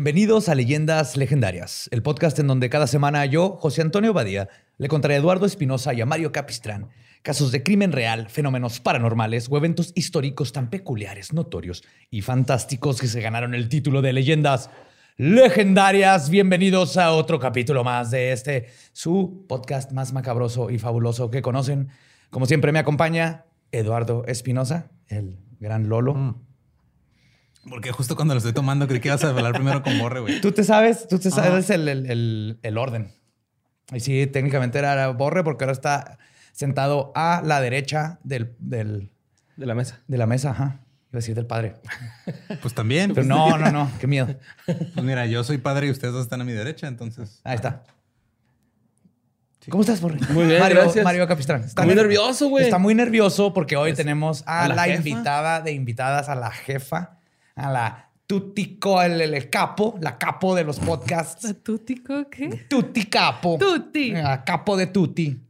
Bienvenidos a Leyendas Legendarias, el podcast en donde cada semana yo, José Antonio Badía, le contaré a Eduardo Espinosa y a Mario Capistrán casos de crimen real, fenómenos paranormales o eventos históricos tan peculiares, notorios y fantásticos que se ganaron el título de Leyendas Legendarias. Bienvenidos a otro capítulo más de este, su podcast más macabroso y fabuloso que conocen. Como siempre me acompaña Eduardo Espinosa, el gran Lolo. Mm. Porque justo cuando lo estoy tomando creí que ibas a hablar primero con Borre, güey. Tú te sabes, tú te sabes el, el- el- el orden. Y sí, técnicamente era Borre porque ahora está sentado a la derecha del, del- De la mesa. de la mesa. Ajá. Iba a decir del padre. Pues también. Pero no, no, no. Qué miedo. Pues mira, yo soy padre y ustedes dos están a mi derecha, entonces. Ahí está. ¿Cómo estás, Borre? Muy bien, Mario, gracias. Mario Capistrán. Está muy ner- nervioso, güey. Está muy nervioso porque hoy tenemos a, ¿a la, la invitada de invitadas, a la jefa, a la Tutico, el, el- el capo, la capo de los podcasts. ¿Tutico qué? Tuti Capo. Tuti. La capo de Tuti.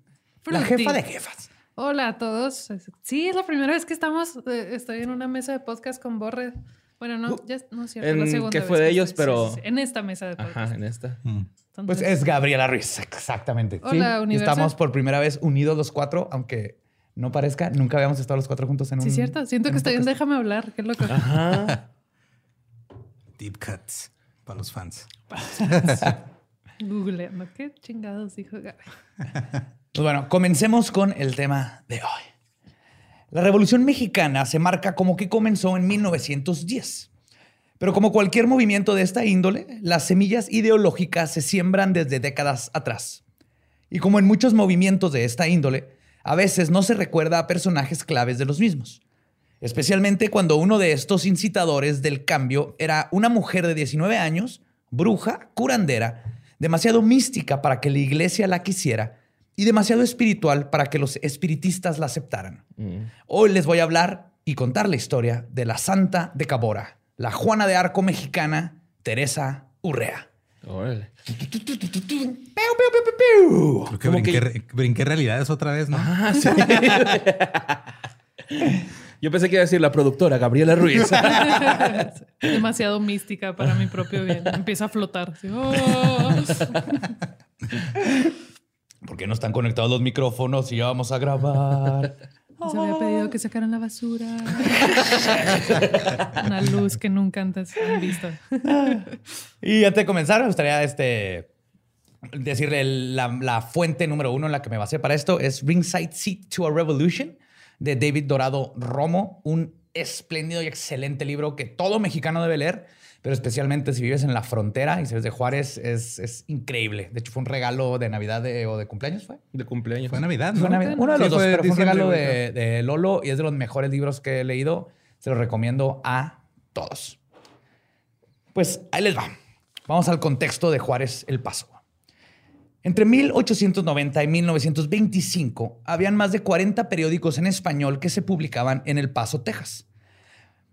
La jefa de jefas. Hola a todos. Sí, es la primera vez que estamos. eh, estoy en una mesa de podcast con Borre. Bueno, no, ya no es cierto. Uh, En la segunda que vez fue de ellos, estoy, pero- sí, sí, sí, en esta mesa de podcast. Ajá, en esta. Mm. Pues es Gabriela Ruiz, exactamente. Hola, Sí, universo. Estamos por primera vez unidos los cuatro, aunque no parezca, nunca habíamos estado los cuatro juntos en un. Sí, cierto. Siento en que estoy en podcast. Déjame hablar. Qué loco. Ajá. Deep cuts para los fans. Googleando. ¿Qué chingados dijo? Pues bueno, comencemos con el tema de hoy. La Revolución Mexicana se marca como que comenzó en 1910. Pero como cualquier movimiento de esta índole, las semillas ideológicas se siembran desde décadas atrás. Y como en muchos movimientos de esta índole, a veces no se recuerda a personajes claves de los mismos. Especialmente cuando uno de estos incitadores del cambio era una mujer de 19 años, bruja, curandera, demasiado mística para que la iglesia la quisiera y demasiado espiritual para que los espiritistas la aceptaran. Hoy les voy a hablar y contar la historia de la Santa de Cabora, la Juana de Arco mexicana, Teresa Urrea. Órale. Creo que brinqué, que- brinqué realidades otra vez, ¿no? Ah, sí. Yo pensé que iba a decir la productora, Gabriela Ruiz. Demasiado mística para mi propio bien. Empieza a flotar. así, oh. ¿Por qué no están conectados los micrófonos y ya vamos a grabar? Se había pedido que sacaran la basura. Una luz que nunca antes han visto. Y antes de comenzar, me gustaría este, decirle la fuente número uno en la que me basé para esto es Ringside Seat to a Revolution de David Dorado Romo, un espléndido y excelente libro que todo mexicano debe leer, pero especialmente si vives en la frontera y si eres de Juárez, es, es increíble. De hecho, fue un regalo de Navidad de- o de cumpleaños, ¿fue? De cumpleaños. Fue Navidad, ¿no? Fue Navidad. Uno de los Sí, dos, fue pero fue un regalo de, de Lolo y es de los mejores libros que he leído. Se los recomiendo a todos. Pues ahí les va. Vamos al contexto de Juárez El Paso. Entre 1890 y 1925 habían más de 40 periódicos en español que se publicaban en El Paso, Texas,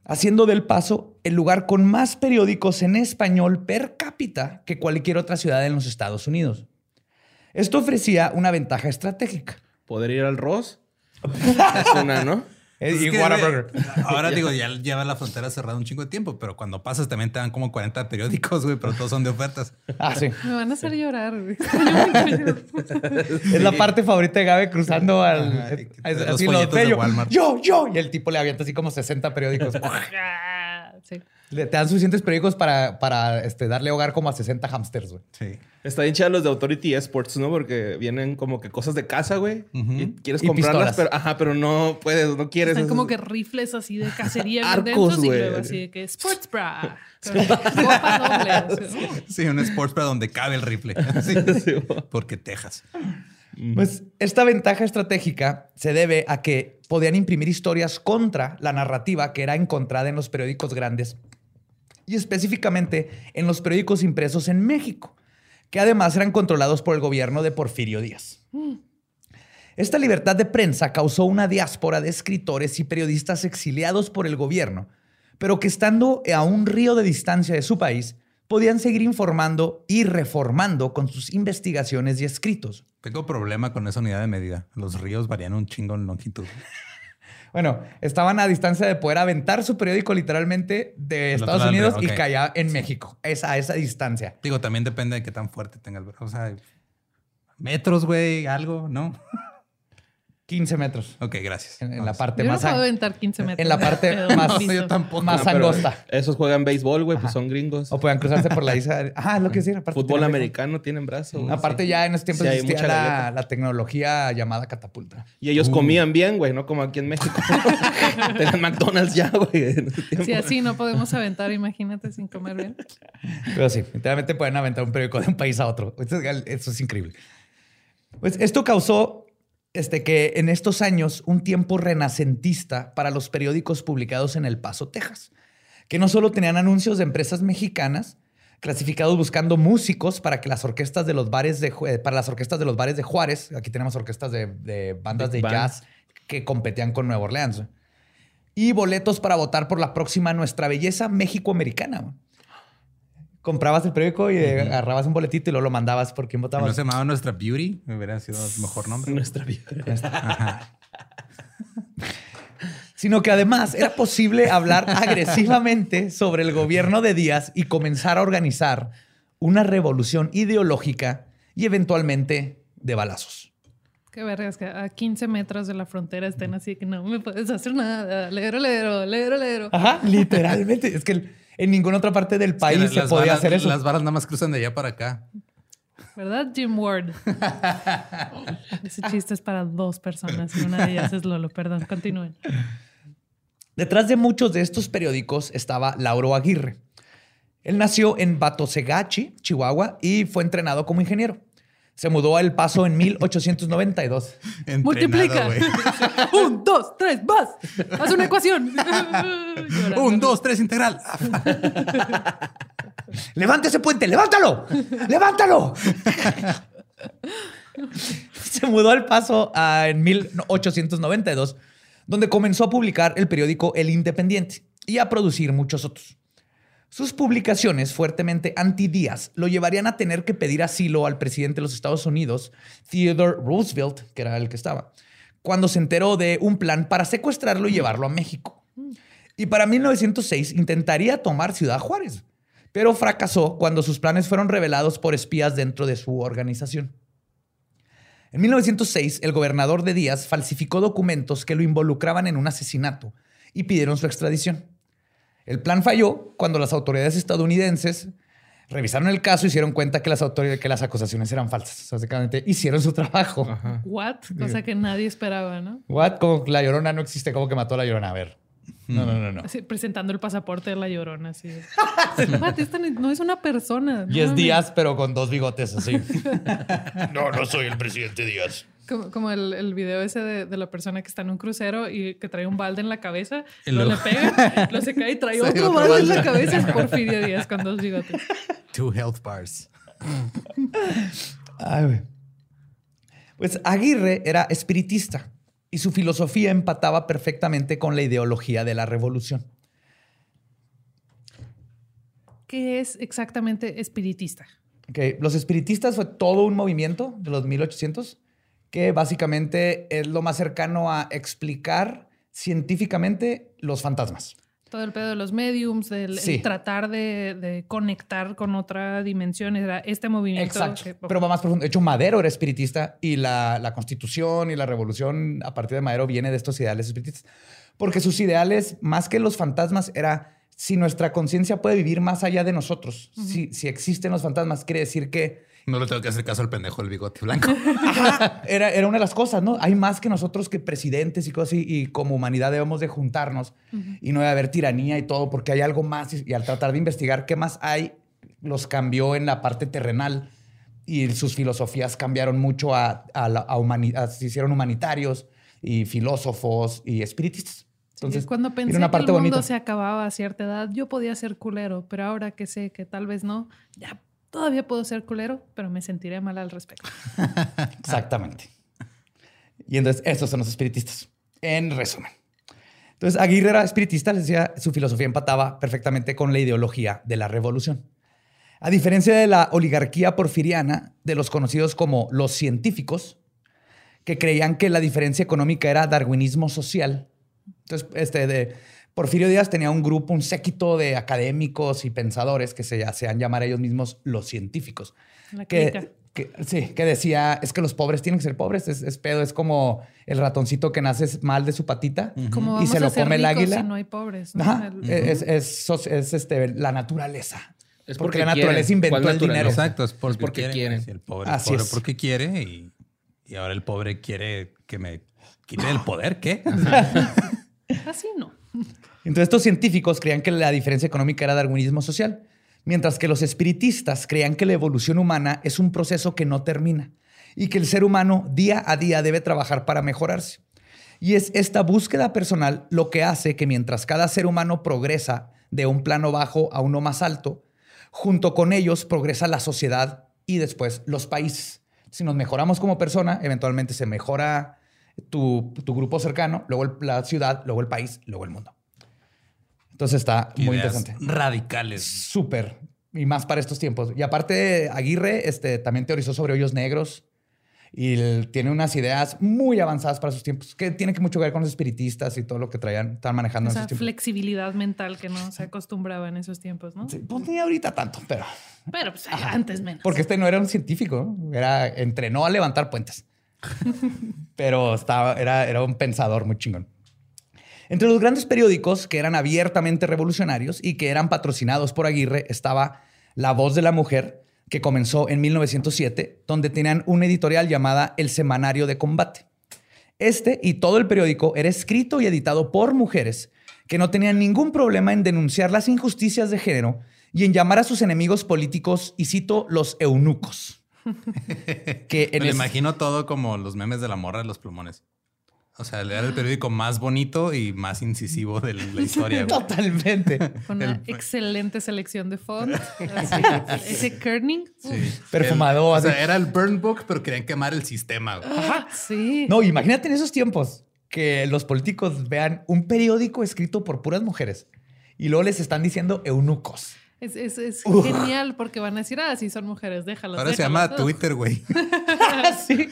haciendo del Paso el lugar con más periódicos en español per cápita que cualquier otra ciudad en los Estados Unidos. Esto ofrecía una ventaja estratégica. Poder ir al Ross. es una, ¿no? Es y Whataburger. Ahora digo, ya lleva la frontera cerrada un chingo de tiempo, pero cuando pasas también te dan como 40 periódicos, güey, pero todos son de ofertas. Ah, sí. Me van a hacer llorar, güey. Es la parte favorita de Gabe cruzando al. Ajá, y que así te da los lo folletos de. Walmart. Yo, yo. Y el tipo le avienta así como 60 periódicos. Ah, sí. Le- Te dan suficientes periódicos para, para este, darle hogar como a 60 hamsters, güey. Sí. Está bien chida los de Authority Esports, ¿no? Porque vienen como que cosas de casa, güey. Y quieres Y comprarlas, pistolas. pero, ajá, pero no puedes, no quieres. Están como que rifles así de cacería Arcos, güey. luego así de que sports bra. doble. ¿no? Sí, un sports para donde cabe el rifle. Sí. Sí, güey. Porque Texas. Pues esta ventaja estratégica se debe a que podían imprimir historias contra la narrativa que era encontrada en los periódicos grandes y específicamente en los periódicos impresos en México, que además eran controlados por el gobierno de Porfirio Díaz. Esta libertad de prensa causó una diáspora de escritores y periodistas exiliados por el gobierno, pero que estando a un río de distancia de su país, podían seguir informando y reformando con sus investigaciones y escritos. Tengo problema con esa unidad de medida. Los ríos varían un chingo en longitud. Bueno, estaban a distancia de poder aventar su periódico literalmente de Estados del Unidos y caía en México. Es a esa distancia. Digo, también depende de qué tan fuerte tenga el. O sea, metros, güey, algo, ¿no? 15 metros Ok, gracias. en, en la parte Yo no más, puedo an- aventar 15 metros. en la parte más- listo. yo tampoco. más No, angosta. Esos juegan béisbol, güey, pues son gringos. O puedan cruzarse por la isla. Ajá, es lo que decía. aparte Fútbol americano tienen brazo. güey, Aparte, sí. ya en ese tiempo Sí, existía la, tecnología llamada catapulta. Y ellos comían bien, güey, no como aquí en México. Tenían McDonald's ya, güey. Si así no podemos aventar, imagínate sin comer bien. Pero sí, literalmente pueden aventar un periódico de un país a otro. Eso es, eso es increíble. Pues esto causó este, que en estos años un tiempo renacentista para los periódicos publicados en El Paso, Texas, que no solo tenían anuncios de empresas mexicanas clasificados buscando músicos para que las orquestas de los bares de para las orquestas de los bares de Juárez, aquí tenemos orquestas de, de bandas Big de band. jazz que competían con Nueva Orleans. Y boletos para votar por la próxima Nuestra Belleza México Americana. Comprabas el periódico y agarrabas un boletito y luego lo mandabas por quién ¿No votabas. se llamaba Nuestra Beauty? Me hubiera sido mejor nombre. Nuestra vida. Sino que además era posible hablar agresivamente sobre el gobierno de Díaz y comenzar a organizar una revolución ideológica y eventualmente de balazos. Qué vergas que a 15 metros de la frontera estén así que no me puedes hacer nada. Lero, lero, lero, lero. Ajá, literalmente. Es que en ninguna otra parte del país Que se podía hacer eso. Las varas nada más cruzan de allá para acá. ¿Verdad, Jim Ward? Ese chiste es para dos personas y una de ellas es Lolo. Perdón, continúen. Detrás de muchos de estos periódicos estaba Lauro Aguirre. Él nació en Batosegachi, Chihuahua, y fue entrenado como ingeniero. Se mudó a El Paso en 1892. Entrenado, Multiplica. güey. Un, dos, tres, vas. Haz una ecuación. Un, dos, tres, integral. ¡Levanta ese puente! ¡Levántalo! ¡Levántalo! Se mudó al paso ah, en 1892, donde comenzó a publicar el periódico El Independiente y a producir muchos otros. Sus publicaciones fuertemente anti-Díaz lo llevarían a tener que pedir asilo al presidente de los Estados Unidos, Theodore Roosevelt, que era el que estaba, cuando se enteró de un plan para secuestrarlo y llevarlo a México. Y para 1906 intentaría tomar Ciudad Juárez, pero fracasó cuando sus planes fueron revelados por espías dentro de su organización. En 1906, el gobernador de Díaz falsificó documentos que lo involucraban en un asesinato y pidieron su extradición. El plan falló cuando las autoridades estadounidenses revisaron el caso y se dieron cuenta que las, autoridades, que las acusaciones eran falsas. Básicamente hicieron su trabajo. Ajá. What? Cosa que nadie esperaba, ¿no? What? Como la llorona no existe. ¿Cómo que mató a la llorona? A ver. No, no, no, no. Así, presentando el pasaporte de la llorona. Así. What? Esta ni- no es una persona. no Y es mames. Díaz, pero con dos bigotes así. no, no soy el presidente Díaz. Como, como el, el video ese de, de la persona que está en un crucero y que trae un balde en la cabeza, Y lo le pega, lo se cae y trae otro, otro balde en la cabeza. Es Porfirio Díaz con dos bigotes. Two health bars. Ay. Pues Aguirre era espiritista y su filosofía empataba perfectamente con la ideología de la revolución. ¿Qué es exactamente espiritista? Ok, Los espiritistas fue todo un movimiento de los 1800 que básicamente es lo más cercano a explicar científicamente los fantasmas. Todo el pedo de los mediums, del Sí. tratar de, de conectar con otra dimensión, era este movimiento. Exacto. que- Pero va más profundo. De hecho, Madero era espiritista y la, la constitución y la revolución a partir de Madero viene de estos ideales espiritistas. Porque sus ideales, más que los fantasmas, era si nuestra conciencia puede vivir más allá de nosotros, si, si existen los fantasmas, quiere decir que No le tengo que hacer caso al pendejo del bigote blanco. Ajá, era, era una de las cosas, ¿no? Hay más que nosotros que presidentes y cosas así, y como humanidad debemos de juntarnos y no debe haber tiranía y todo, porque hay algo más y, y al tratar de investigar qué más hay, los cambió en la parte terrenal y sus filosofías cambiaron mucho a, a, la- a humani- a- se hicieron humanitarios y filósofos y espiritistas. Entonces, cuando pensé una que el parte mundo bonita. se acababa a cierta edad, yo podía ser culero, pero ahora que sé que tal vez no, ya todavía puedo ser culero, pero me sentiré mal al respecto. Exactamente. Y entonces, estos son los espiritistas. En resumen. Entonces, Aguirre era espiritista, les decía, su filosofía empataba perfectamente con la ideología de la revolución. A diferencia de la oligarquía porfiriana, de los conocidos como los científicos, que creían que la diferencia económica era darwinismo social. Entonces, este de Porfirio Díaz tenía un grupo, un séquito de académicos y pensadores que se hacían llamar a ellos mismos los científicos La que, que- sí, que decía, es que los pobres tienen que ser pobres, es, es pedo, es como el ratoncito que nace mal de su patita y se a lo ser come el águila. si no hay pobres. ¿no? Ajá, El- es, es- es- es, este, la naturaleza. Es porque, porque la naturaleza quieren. inventó ¿Cuál el dinero. Exacto, es porque, porque quieren. el pobre, Así pobre es. porque quiere y, y ahora el pobre quiere que me quite el poder. ¿Qué? Así no. Entonces estos científicos creían que la diferencia económica era darwinismo social, mientras que los espiritistas creían que la evolución humana es un proceso que no termina y que el ser humano día a día debe trabajar para mejorarse. Y es esta búsqueda personal lo que hace que mientras cada ser humano progresa de un plano bajo a uno más alto, junto con ellos progresa la sociedad y después los países. Si nos mejoramos como persona, eventualmente se mejora tu, grupo cercano, luego la ciudad, luego el país, luego el mundo. Entonces está muy interesante. Radicales. Súper. Y más para estos tiempos. Y aparte, Aguirre este, también teorizó sobre hoyos negros y él tiene unas ideas muy avanzadas para sus tiempos, que tiene que mucho ver con los espiritistas y todo lo que traían, estaban manejando en Esa esos tiempos. flexibilidad mental que no se acostumbraba en esos tiempos, ¿no? Sí, pues ni ahorita tanto, pero... Pero pues, antes menos. Porque este no era un científico, era, entrenó a levantar puentes. Pero estaba, era, era un pensador muy chingón. Entre los grandes periódicos que eran abiertamente revolucionarios y que eran patrocinados por Aguirre estaba La Voz de la Mujer, que comenzó en 1907, donde tenían una editorial llamada El Semanario de Combate. Este y todo el periódico era escrito y editado por mujeres que no tenían ningún problema en denunciar las injusticias de género y en llamar a sus enemigos políticos, y cito, los eunucos. que Me en imagino todo como los memes de la morra de los plumones. O sea, era el periódico más bonito y más incisivo de la historia. Totalmente. Con una el- excelente selección de font. así, ese kerning. Sí. Perfumado, El- o sea, era el burn book, pero querían quemar el sistema. güey. Sí. No, imagínate en esos tiempos que los políticos vean un periódico escrito por puras mujeres y luego les están diciendo eunucos. Es, es- es Uf. genial porque van a decir, ah, sí, son mujeres, déjalos. Ahora se déjalos". llama Twitter, güey. sí.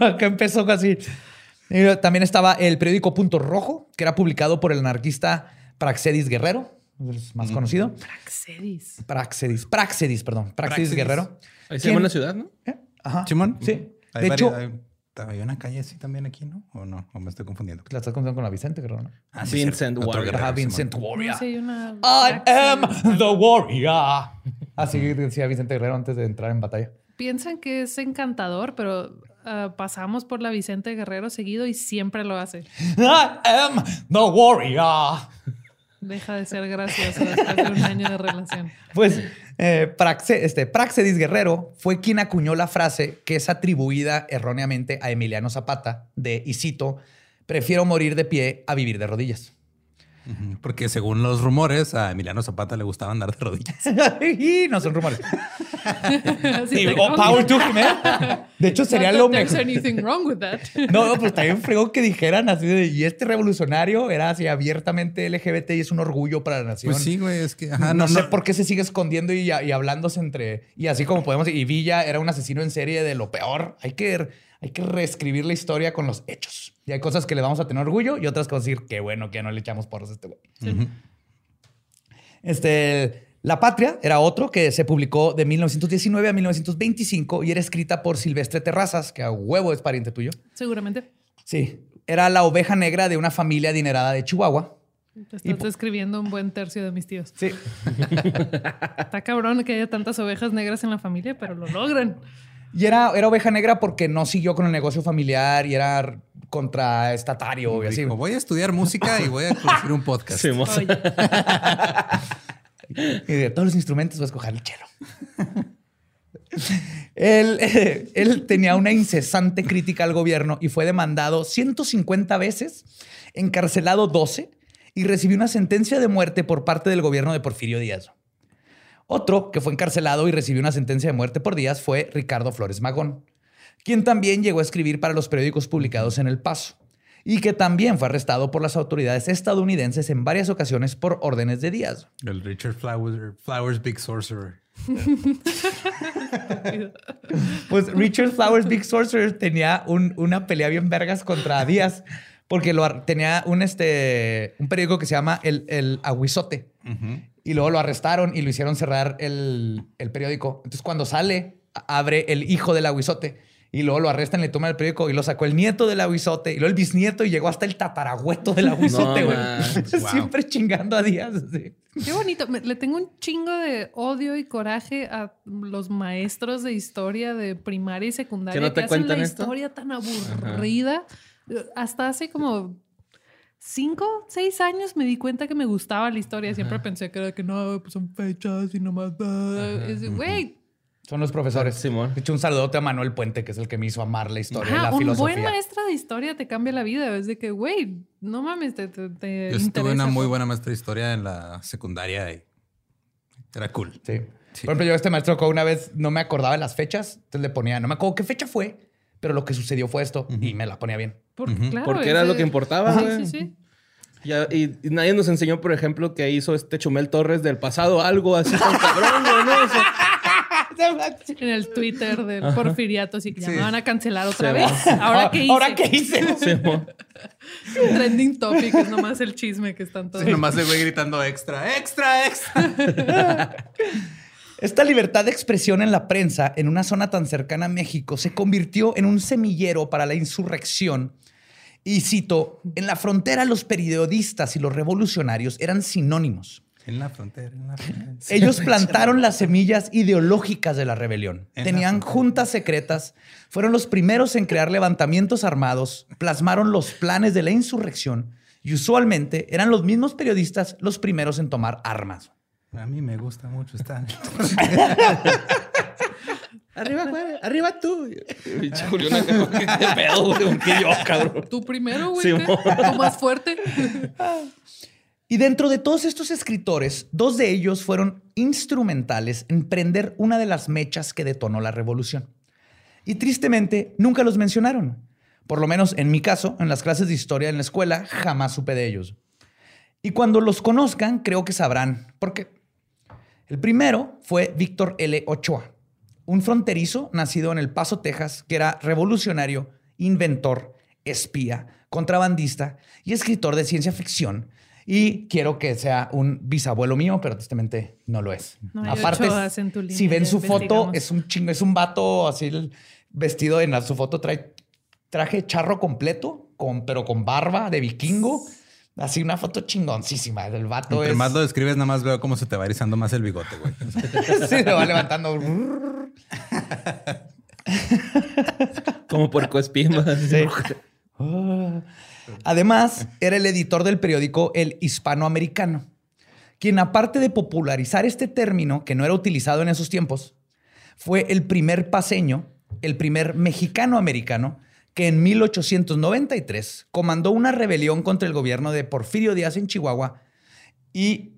Acá empezó así. Y También estaba el periódico Punto Rojo, que era publicado por el anarquista Praxedis Guerrero, el más conocido. Praxedis. Praxedis, Praxedis, perdón, Praxedis, Praxedis. Guerrero. Ahí se llama la ciudad, ¿no? ¿Eh? Ajá. Simón. Sí. Hay De hecho, varias- hay, hay una calle así también aquí, ¿no? ¿O no? ¿O me estoy confundiendo? la estás contando con la Vicente Guerrero, ¿no? Ah, Vincent Warrior. guerrero, Ajá, Simón. Vincent Warrior. hay una. I am the warrior. Así decía Vicente Guerrero antes de entrar en batalla. Piensan que es encantador, pero ah, pasamos por la Vicente Guerrero seguido y siempre lo hace. I am the warrior. Deja de ser gracioso después de un año de relación. Pues eh, Praxe- este, Praxedis Guerrero fue quien acuñó la frase que es atribuida erróneamente a Emiliano Zapata de, y cito, prefiero morir de pie a vivir de rodillas. Porque según los rumores, a Emiliano Zapata le gustaba andar de rodillas. y no son rumores. Sí, de, oh, "Oh, power to him, ¿eh? De hecho, sería lo mejor. anything wrong with that. No, no, pues también fregó que dijeran así de, y este revolucionario era así abiertamente LGBT y es un orgullo para la nación. Pues sí, güey, es que ajá, no, sé por qué se sigue escondiendo y, y hablándose entre. Y así como podemos. Y Villa era un asesino en serie de lo peor. Hay que, hay que reescribir la historia con los hechos. Y hay cosas que le vamos a tener orgullo y otras que vamos a decir, qué bueno que ya no le echamos porros a este güey. Este. La Patria era otro que se publicó de 1919 a 1925 y era escrita por Silvestre Terrazas, que a huevo es pariente tuyo. Seguramente. Sí. Era la oveja negra de una familia adinerada de Chihuahua. Te estás describiendo un buen tercio de mis tíos. Sí. Está cabrón que haya tantas ovejas negras en la familia, pero lo logran. Y era, era oveja negra porque no siguió con el negocio familiar y era contraestatario y así. Dijo, voy a estudiar música y voy a producir un podcast. Sí, Y de todos los instrumentos voy a escoger el chelo. él, eh, él tenía una incesante crítica al gobierno y fue demandado 150 veces, encarcelado 12 y recibió una sentencia de muerte por parte del gobierno de Porfirio Díaz. Otro que fue encarcelado y recibió una sentencia de muerte por Díaz fue Ricardo Flores Magón, quien también llegó a escribir para los periódicos publicados en El Paso y que también fue arrestado por las autoridades estadounidenses en varias ocasiones por órdenes de Díaz. El Richard Flowers, Flowers Big Sorcerer. Pues Richard Flowers Big Sorcerer tenía un- una pelea bien vergas contra Díaz porque lo, tenía un, este, un periódico que se llama El, el Aguizote y luego lo arrestaron y lo hicieron cerrar el, el periódico. Entonces cuando sale, abre el hijo del Aguizote y luego lo arrestan, le toman el periódico y lo sacó el nieto del Aguizote y luego el bisnieto y llegó hasta el tatarabueto del Aguizote, No güey. wow. Siempre chingando a Díaz. así. qué bonito. Me- le tengo un chingo de odio y coraje a los maestros de historia de primaria y secundaria ¿Que no te hacen la esto? historia tan aburrida. Hasta hace como cinco, seis años me di cuenta que me gustaba la historia. Siempre pensé que era que no, pues son fechas y nomás. ah". Es de, Güey, Son los profesores. Simón. De hecho, un saludote a Manuel Puente, que es el que me hizo amar la historia, y la un filosofía. buen maestro de historia te cambia la vida. Es de que, güey, no mames, te, te, te Yo estuve interesa, una muy buena maestra de historia en la secundaria y era cool. Sí. Sí. Por ejemplo, yo a este maestro una vez no me acordaba de las fechas, entonces le ponía, no me acuerdo qué fecha fue, pero lo que sucedió fue esto y me la ponía bien. Porque, claro, Porque era ese- lo que importaba, Sí, sí, sí. Ya, y, y nadie nos enseñó, por ejemplo, que hizo este Chumel Torres del pasado algo así tan cabrón, ¿no? O sea, En el Twitter del Porfiriato, así que ya Sí. me van a cancelar otra Se vez. ¿Ahora qué hice? ¿Ahora qué hice? Trending topic es nomás el chisme que están todos. Sí, nomás el güey gritando extra, extra, extra. Esta libertad de expresión en la prensa en una zona tan cercana a México se convirtió en un semillero para la insurrección. Y cito, en la frontera los periodistas y los revolucionarios eran sinónimos. En la frontera, en la frontera. Ellos plantaron las semillas ideológicas de la rebelión. En Tenían juntas secretas, fueron los primeros en crear levantamientos armados, plasmaron los planes de la insurrección y usualmente eran los mismos periodistas los primeros en tomar armas. A mí me gusta mucho estar. Arriba, güey. Arriba tú. Pinche Julián acá, ¿qué pedo, güey? ¿Con qué yo, cabrón? Tú primero, güey. Sí. Tú más fuerte. Y dentro de todos estos escritores, dos de ellos fueron instrumentales en prender una de las mechas que detonó la revolución. Y tristemente, nunca los mencionaron. Por lo menos en mi caso, en las clases de historia en la escuela, jamás supe de ellos. Y cuando los conozcan, creo que sabrán por qué. El primero fue Víctor L. Ochoa, un fronterizo nacido en El Paso, Texas, que era revolucionario, inventor, espía, contrabandista y escritor de ciencia ficción. Y quiero que sea un bisabuelo mío, pero tristemente no lo es. No Aparte, Ochoas en tu línea, si ven su foto, es un chingo, es un vato así el- vestido en la- su foto trae traje charro completo, con, pero con barba de vikingo. Así una foto chingoncísima. El vato Entre es... más lo describes, nada más veo cómo se te va erizando más el bigote, güey. sí, lo va levantando. Como puerco. Sí. Ah. Además, era el editor del periódico El Hispanoamericano, quien aparte de popularizar este término, que no era utilizado en esos tiempos, fue el primer paseño, el primer mexicano-americano, que en 1893 comandó una rebelión contra el gobierno de Porfirio Díaz en Chihuahua y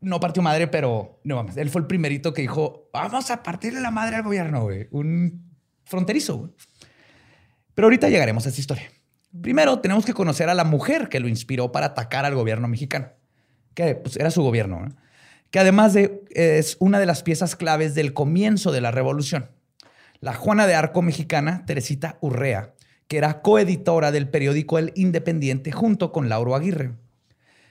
no partió madre, pero no mames, él fue el primerito que dijo, vamos a partirle la madre al gobierno, güey. Un fronterizo, güey. Pero ahorita llegaremos a esta historia. Primero tenemos que conocer a la mujer que lo inspiró para atacar al gobierno mexicano, que pues, era su gobierno, ¿no? que además de, es una de las piezas claves del comienzo de la revolución. La Juana de Arco mexicana, Teresita Urrea, que era coeditora del periódico El Independiente junto con Lauro Aguirre.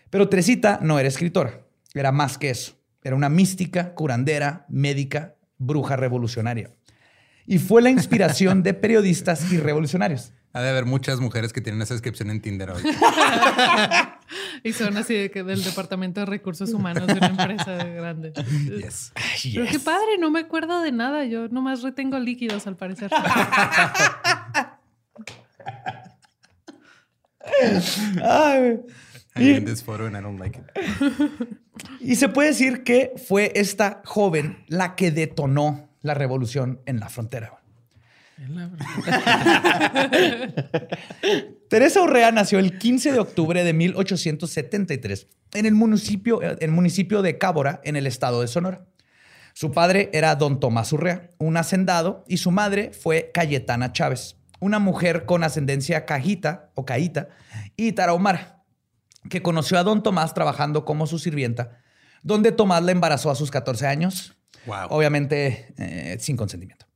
Pero Teresita no era escritora, era más que eso. Era una mística, curandera, médica, bruja revolucionaria. Y fue la inspiración de periodistas y revolucionarios. Ha de haber muchas mujeres que tienen esa descripción en Tinder hoy. Y son así de que del departamento de recursos humanos de una empresa grande. Yes. Pero qué yes. padre, no me acuerdo de nada. Yo nomás retengo líquidos al parecer. Ay. I this photo and I don't like it. Y se puede decir que fue esta joven la que detonó la revolución en la frontera. Teresa Urrea nació el 15 de octubre de 1873 en el municipio, el municipio de Cábora, en el estado de Sonora. Su padre era don Tomás Urrea, un hacendado, y su madre fue Cayetana Chávez, una mujer con ascendencia cajita o caíta y tarahumara, que conoció a don Tomás trabajando como su sirvienta, donde Tomás la embarazó a sus 14 años, Wow. obviamente eh, sin consentimiento.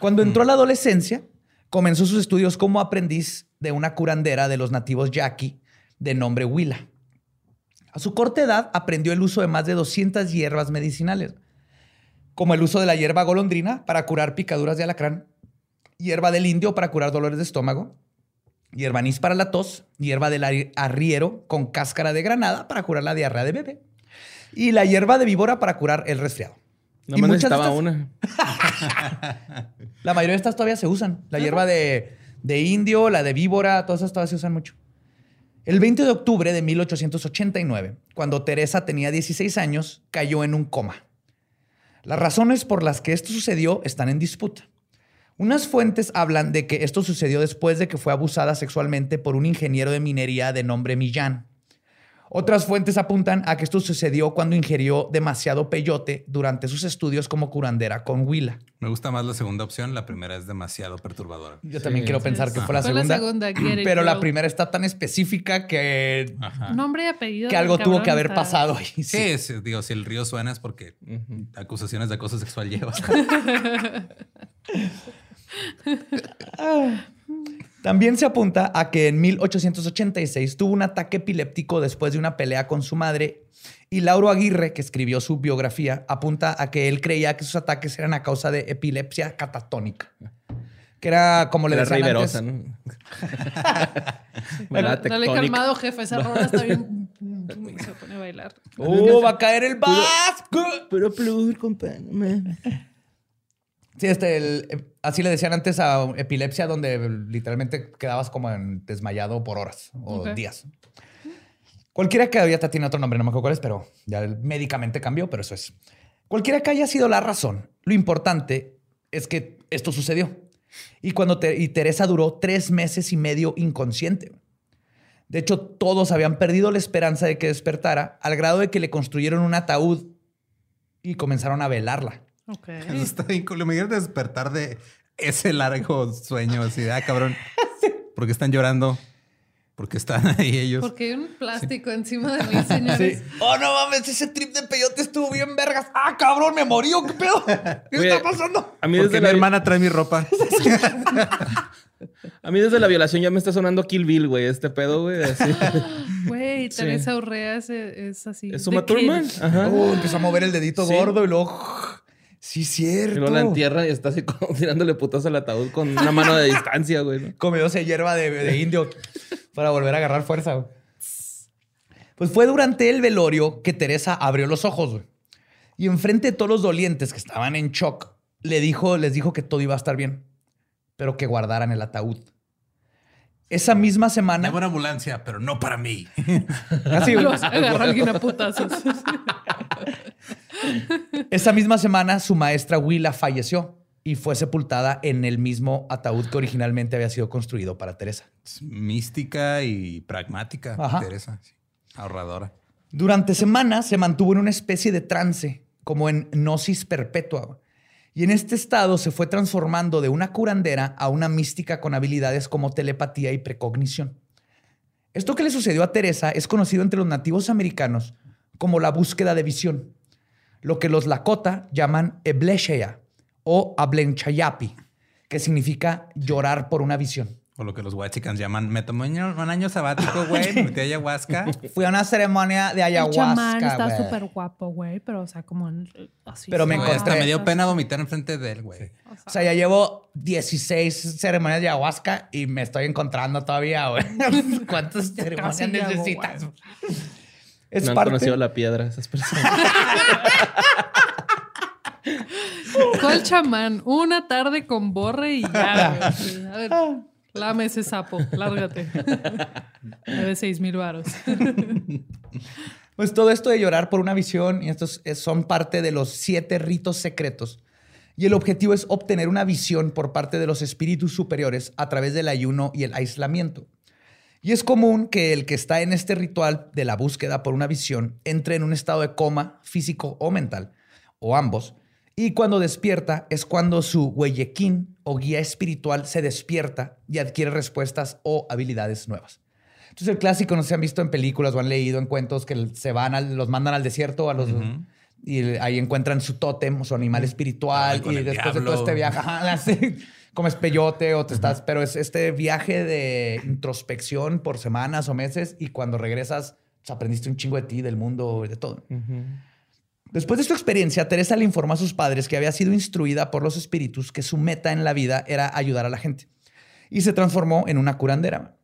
Cuando entró a la adolescencia, comenzó sus estudios como aprendiz de una curandera de los nativos yaqui de nombre Huila. A su corta edad aprendió el uso de más de 200 hierbas medicinales, como el uso de la hierba golondrina para curar picaduras de alacrán, hierba del indio para curar dolores de estómago, hierba anís para la tos, hierba del arri- arriero con cáscara de granada para curar la diarrea de bebé y la hierba de víbora para curar el resfriado. No Y me necesitaba estas- una. La mayoría de estas todavía se usan. La hierba de, de indio, la de víbora, todas estas todavía se usan mucho. El 20 de octubre de 1889, cuando Teresa tenía 16 años, cayó en un coma. Las razones por las que esto sucedió están en disputa. Unas fuentes hablan de que esto sucedió después de que fue abusada sexualmente por un ingeniero de minería de nombre Millán. Otras fuentes apuntan a que esto sucedió cuando ingirió demasiado peyote durante sus estudios como curandera con Huila. Me gusta más la segunda opción. La primera es demasiado perturbadora. Yo también quiero pensar que fue la Fue segunda. la pero la primera está tan específica que, Ajá. Nombre y apellido. que algo tuvo que haber está- pasado ahí. Sí. Digo, si el río suena es porque acusaciones de acoso sexual lleva. También se apunta a que en 1886 tuvo un ataque epiléptico después de una pelea con su madre y Lauro Aguirre, que escribió su biografía, apunta a que él creía que sus ataques eran a causa de epilepsia catatónica. Que era como le Era decían Riverosa, antes. ¿no? Dale, calmado, jefe. Esa rola está bien. Se pone a bailar. ¡Oh, va a caer el vasco! Pero plur, compa. Sí, este, el- eh, así le decían antes a epilepsia, donde literalmente quedabas como en desmayado por horas o días. Cualquiera que ahorita tiene otro nombre, no me acuerdo cuál es, pero ya médicamente cambió, pero eso es. Cualquiera que haya sido la razón, lo importante es que esto sucedió. Y cuando te- y Teresa duró tres meses y medio inconsciente. De hecho, todos habían perdido la esperanza de que despertara, al grado de que le construyeron un ataúd y comenzaron a velarla. Ok. Eso está bien cool. Me quiero despertar de ese largo sueño así de, ah, cabrón. ¿Por qué están llorando? ¿Por qué están ahí ellos? Porque hay un plástico encima de mí, señores. Oh, no mames, ese trip de peyote estuvo bien vergas. Ah, cabrón, me morí, ¿o ¿qué pedo? ¿Qué Oye, está pasando? A mí, Porque desde mi la, hermana trae mi ropa. a mí desde la violación ya me está sonando Kill Bill, güey. Este pedo, güey. así. Güey, Sí. Teresa Urrea es, es así. Es Kid. Thurman. Ajá. Oh, empezó a mover el dedito Sí. gordo y luego... Sí, Y cierto. luego la entierra y está así como tirándole putas al ataúd con una mano de distancia, güey. ¿no? Comióse hierba de, de indio para volver a agarrar fuerza. güey. Pues fue durante el velorio que Teresa abrió los ojos. güey. Y enfrente de todos los dolientes que estaban en shock, le dijo, les dijo que todo iba a estar bien. pero que guardaran el ataúd. Esa misma semana. Llamo una ambulancia, pero no para mí. Casi, Los agarra alguien a putazos. esa misma semana, su maestra Willa falleció y fue sepultada en el mismo ataúd que originalmente había sido construido para Teresa. Es mística y pragmática, Ajá. Teresa. sí. Ahorradora. Durante semanas se mantuvo en una especie de trance, como en gnosis perpetua. Y en este estado se fue transformando de una curandera a una mística con habilidades como telepatía y precognición. Esto que le sucedió a Teresa es conocido entre los nativos americanos como la búsqueda de visión, lo que los Lakota llaman Ebleshea o Ablenchayapi, que significa llorar por una visión. O lo que los whitechicans llaman, me tomé un año, sabático, güey, me metí a ayahuasca. Fui a una ceremonia de El chamán ayahuasca. está güey. súper guapo, güey, pero o sea, como así. Pero me encontré- hasta me dio pena vomitar enfrente de él, güey. O sea, ya llevo 16 ceremonias de ayahuasca y me estoy encontrando todavía, güey. ¿Cuántas ceremonias necesitas? Es no han parte... conocido la piedra esas personas. ¿Cuál chamán? Una tarde con borre y ya. güey. A ver, lame ese sapo, lárgate. De seis mil varos. Pues todo esto de llorar por una visión y estos es- son parte de los siete ritos secretos. Y el objetivo es obtener una visión por parte de los espíritus superiores a través del ayuno y el aislamiento. Y es común que el que está en este ritual de la búsqueda por una visión entre en un estado de coma físico o mental, o ambos, y cuando despierta es cuando su huellequín o guía espiritual se despierta y adquiere respuestas o habilidades nuevas. Entonces el clásico, no si han visto en películas o han leído en cuentos que se van, al- los mandan al desierto a los, y ahí encuentran su tótem, su animal espiritual y después de todo este viaje, comes peyote o te estás, pero es este viaje de introspección por semanas o meses y cuando regresas pues, aprendiste un chingo de ti, del mundo, de todo. Después de esta experiencia, Teresa le informó a sus padres que había sido instruida por los espíritus que su meta en la vida era ayudar a la gente y se transformó en una curandera.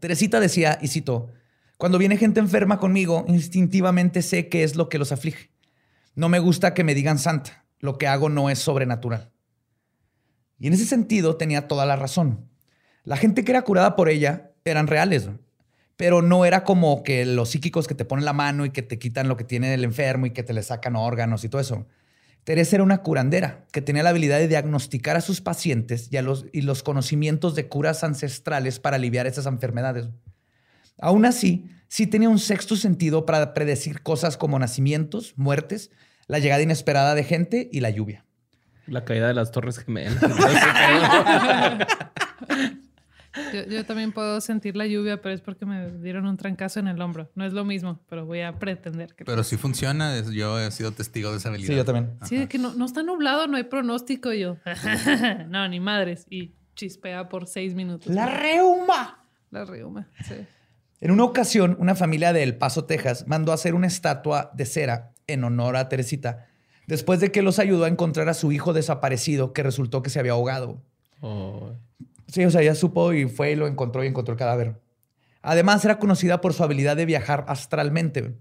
Teresita decía, y cito, cuando viene gente enferma conmigo, instintivamente sé qué es lo que los aflige. No me gusta que me digan santa. Lo que hago no es sobrenatural. Y en ese sentido tenía toda la razón. La gente que era curada por ella eran reales, pero no era como que los psíquicos que te ponen la mano y que te quitan lo que tiene el enfermo y que te le sacan órganos y todo eso. Teresa era una curandera que tenía la habilidad de diagnosticar a sus pacientes y, los, y los conocimientos de curas ancestrales para aliviar esas enfermedades. Aún así, sí tenía un sexto sentido para predecir cosas como nacimientos, muertes, la llegada inesperada de gente y la lluvia. La caída de las Torres Gemelas. Yo, yo también puedo sentir la lluvia, pero es porque me dieron un trancazo en el hombro. No es lo mismo, pero voy a pretender que. Pero sí funciona. Yo he sido testigo de esa habilidad. Sí, yo también. Sí, de que no, no está nublado, no hay pronóstico. Y yo, no, ni madres. Y chispea por seis minutos. La reuma. La reuma, sí. En una ocasión, una familia de El Paso, Texas, mandó a hacer una estatua de cera en honor a Teresita, después de que los ayudó a encontrar a su hijo desaparecido que resultó que se había ahogado. Oh. Sí, o sea, ya supo y fue y lo encontró y encontró el cadáver. Además, era conocida por su habilidad de viajar astralmente.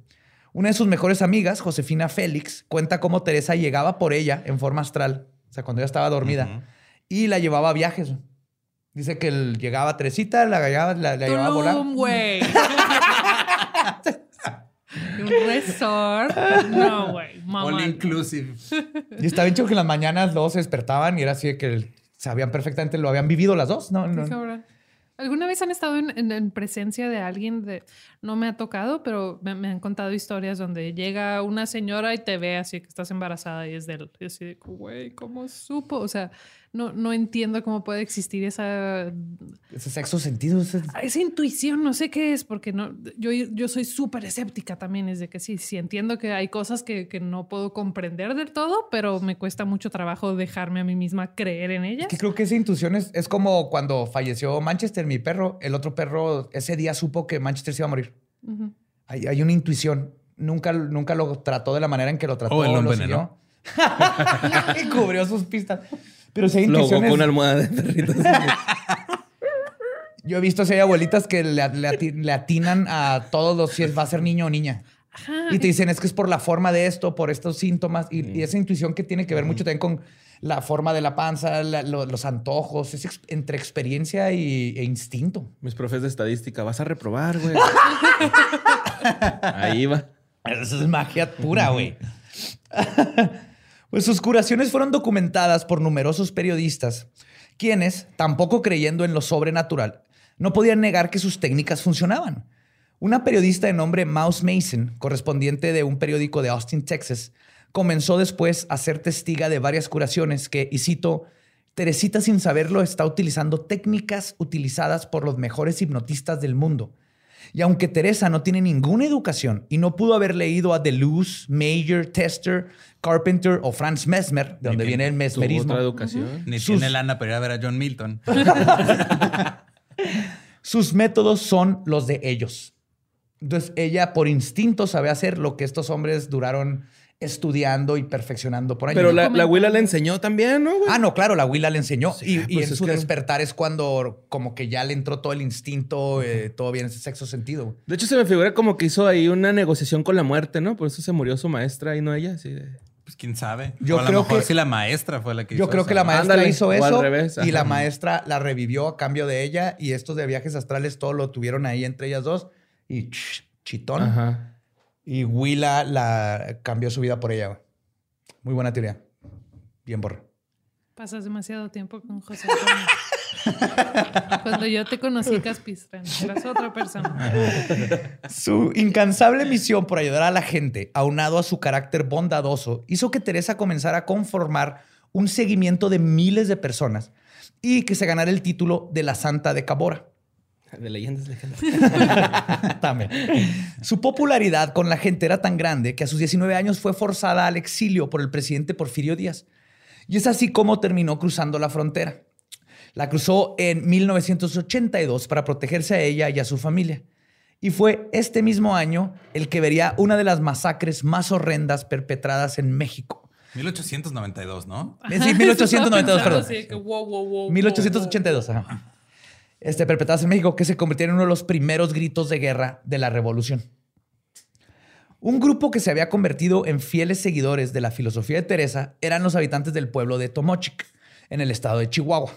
Una de sus mejores amigas, Josefina Félix, cuenta cómo Teresa llegaba por ella en forma astral, o sea, cuando ella estaba dormida, y la llevaba a viajes. Dice que él llegaba a Teresita, la, llevaba, la, la llevaba a volar. Güey. Un resort. No, güey. Mamá. All inclusive. Y estaba bien chido que en las mañanas los se despertaban y era así de que sabían perfectamente, lo habían vivido las dos, ¿no? no. ¿Alguna vez han estado en, en- en presencia de alguien de... No me ha tocado, pero me, me han contado historias donde llega una señora y te ve así que estás embarazada y es de él. Y así de, güey, ¿cómo supo? O sea, no, no entiendo cómo puede existir esa, Ese sexo sentido. ese- esa intuición. No sé qué es, porque no, yo, yo soy súper escéptica también. Es de que sí, sí entiendo que hay cosas que, que no puedo comprender del todo, pero me cuesta mucho trabajo dejarme a mí misma creer en ellas. Que creo que esa intuición es, es como cuando falleció Manchester, mi perro. El otro perro ese día supo que Manchester se iba a morir. Ujú. Hay, hay una intuición. Nunca, nunca lo trató de la manera en que lo trató. O él lo lo envenenó. y cubrió sus pistas. Pero si hay Lo ahogó intuiciones... con una almohada de perritos. Yo he visto si hay abuelitas que le, le ati- le atinan a todos los si es- va a ser niño o niña. Ajá. Y te dicen, es que es por la forma de esto, por estos síntomas. Y, y esa intuición que tiene que ver mucho también con la forma de la panza, la- lo- los antojos, es ex- entre experiencia y, e instinto. Mis profes de estadística, vas a reprobar, güey. Ahí va. Eso es magia pura, güey. pues sus curaciones fueron documentadas por numerosos periodistas, quienes, tampoco creyendo en lo sobrenatural, no podían negar que sus técnicas funcionaban. Una periodista de nombre Mouse Mason, correspondiente de un periódico de Austin, Texas, comenzó después a ser testiga de varias curaciones que, y cito, Teresita sin saberlo está utilizando técnicas utilizadas por los mejores hipnotistas del mundo. Y aunque Teresa no tiene ninguna educación y no pudo haber leído a Deleuze, Mayer, Tester, Carpenter o Franz Mesmer, de donde viene el mesmerismo, otra educación. Ni Sus- tiene lana para ir a ver a John Milton. sus métodos son los de ellos. Entonces ella por instinto sabe hacer lo que estos hombres duraron estudiando y perfeccionando por años. Pero la, la abuela le enseñó también, ¿no, güey? Ah, no, claro, la Willa le enseñó. y y pues en es su que- despertar es cuando como que ya le entró todo el instinto, eh, todo bien, ese sexo sentido. De hecho, se me figura como que hizo ahí una negociación con la muerte, ¿no? Por eso se murió su maestra y no ella. Así de... Pues quién sabe. Yo o a lo creo mejor que- sí la maestra fue la que Yo hizo creo eso, que la maestra Ándale, hizo eso revés, y la maestra la revivió a cambio de ella y estos de viajes astrales todo lo tuvieron ahí entre ellas dos y ch- chitón. Ajá. Y Willa la cambió su vida por ella. güey. Muy buena teoría. Bien borra. Pasas demasiado tiempo con José Antonio. Cuando yo te conocí, Caspistrán, eras otra persona. Su incansable misión por ayudar a la gente, aunado a su carácter bondadoso, hizo que Teresa comenzara a conformar un seguimiento de miles de personas y que se ganara el título de la Santa de Cabora. De leyendas legendarias. También. Su popularidad con la gente era tan grande que a sus 19 años fue forzada al exilio por el presidente Porfirio Díaz. Y es así como terminó cruzando la frontera. La cruzó en 1982 para protegerse a ella y a su familia. Y fue este mismo año el que vería una de las masacres más horrendas perpetradas en México. 1892, ¿no? Sí, 1892, perdón. Wow, wow, wow, wow, 1882, ajá. Este, perpetradas en México, que se convirtieron en uno de los primeros gritos de guerra de la revolución. Un grupo que se había convertido en fieles seguidores de la filosofía de Teresa eran los habitantes del pueblo de Tomochic, en el estado de Chihuahua.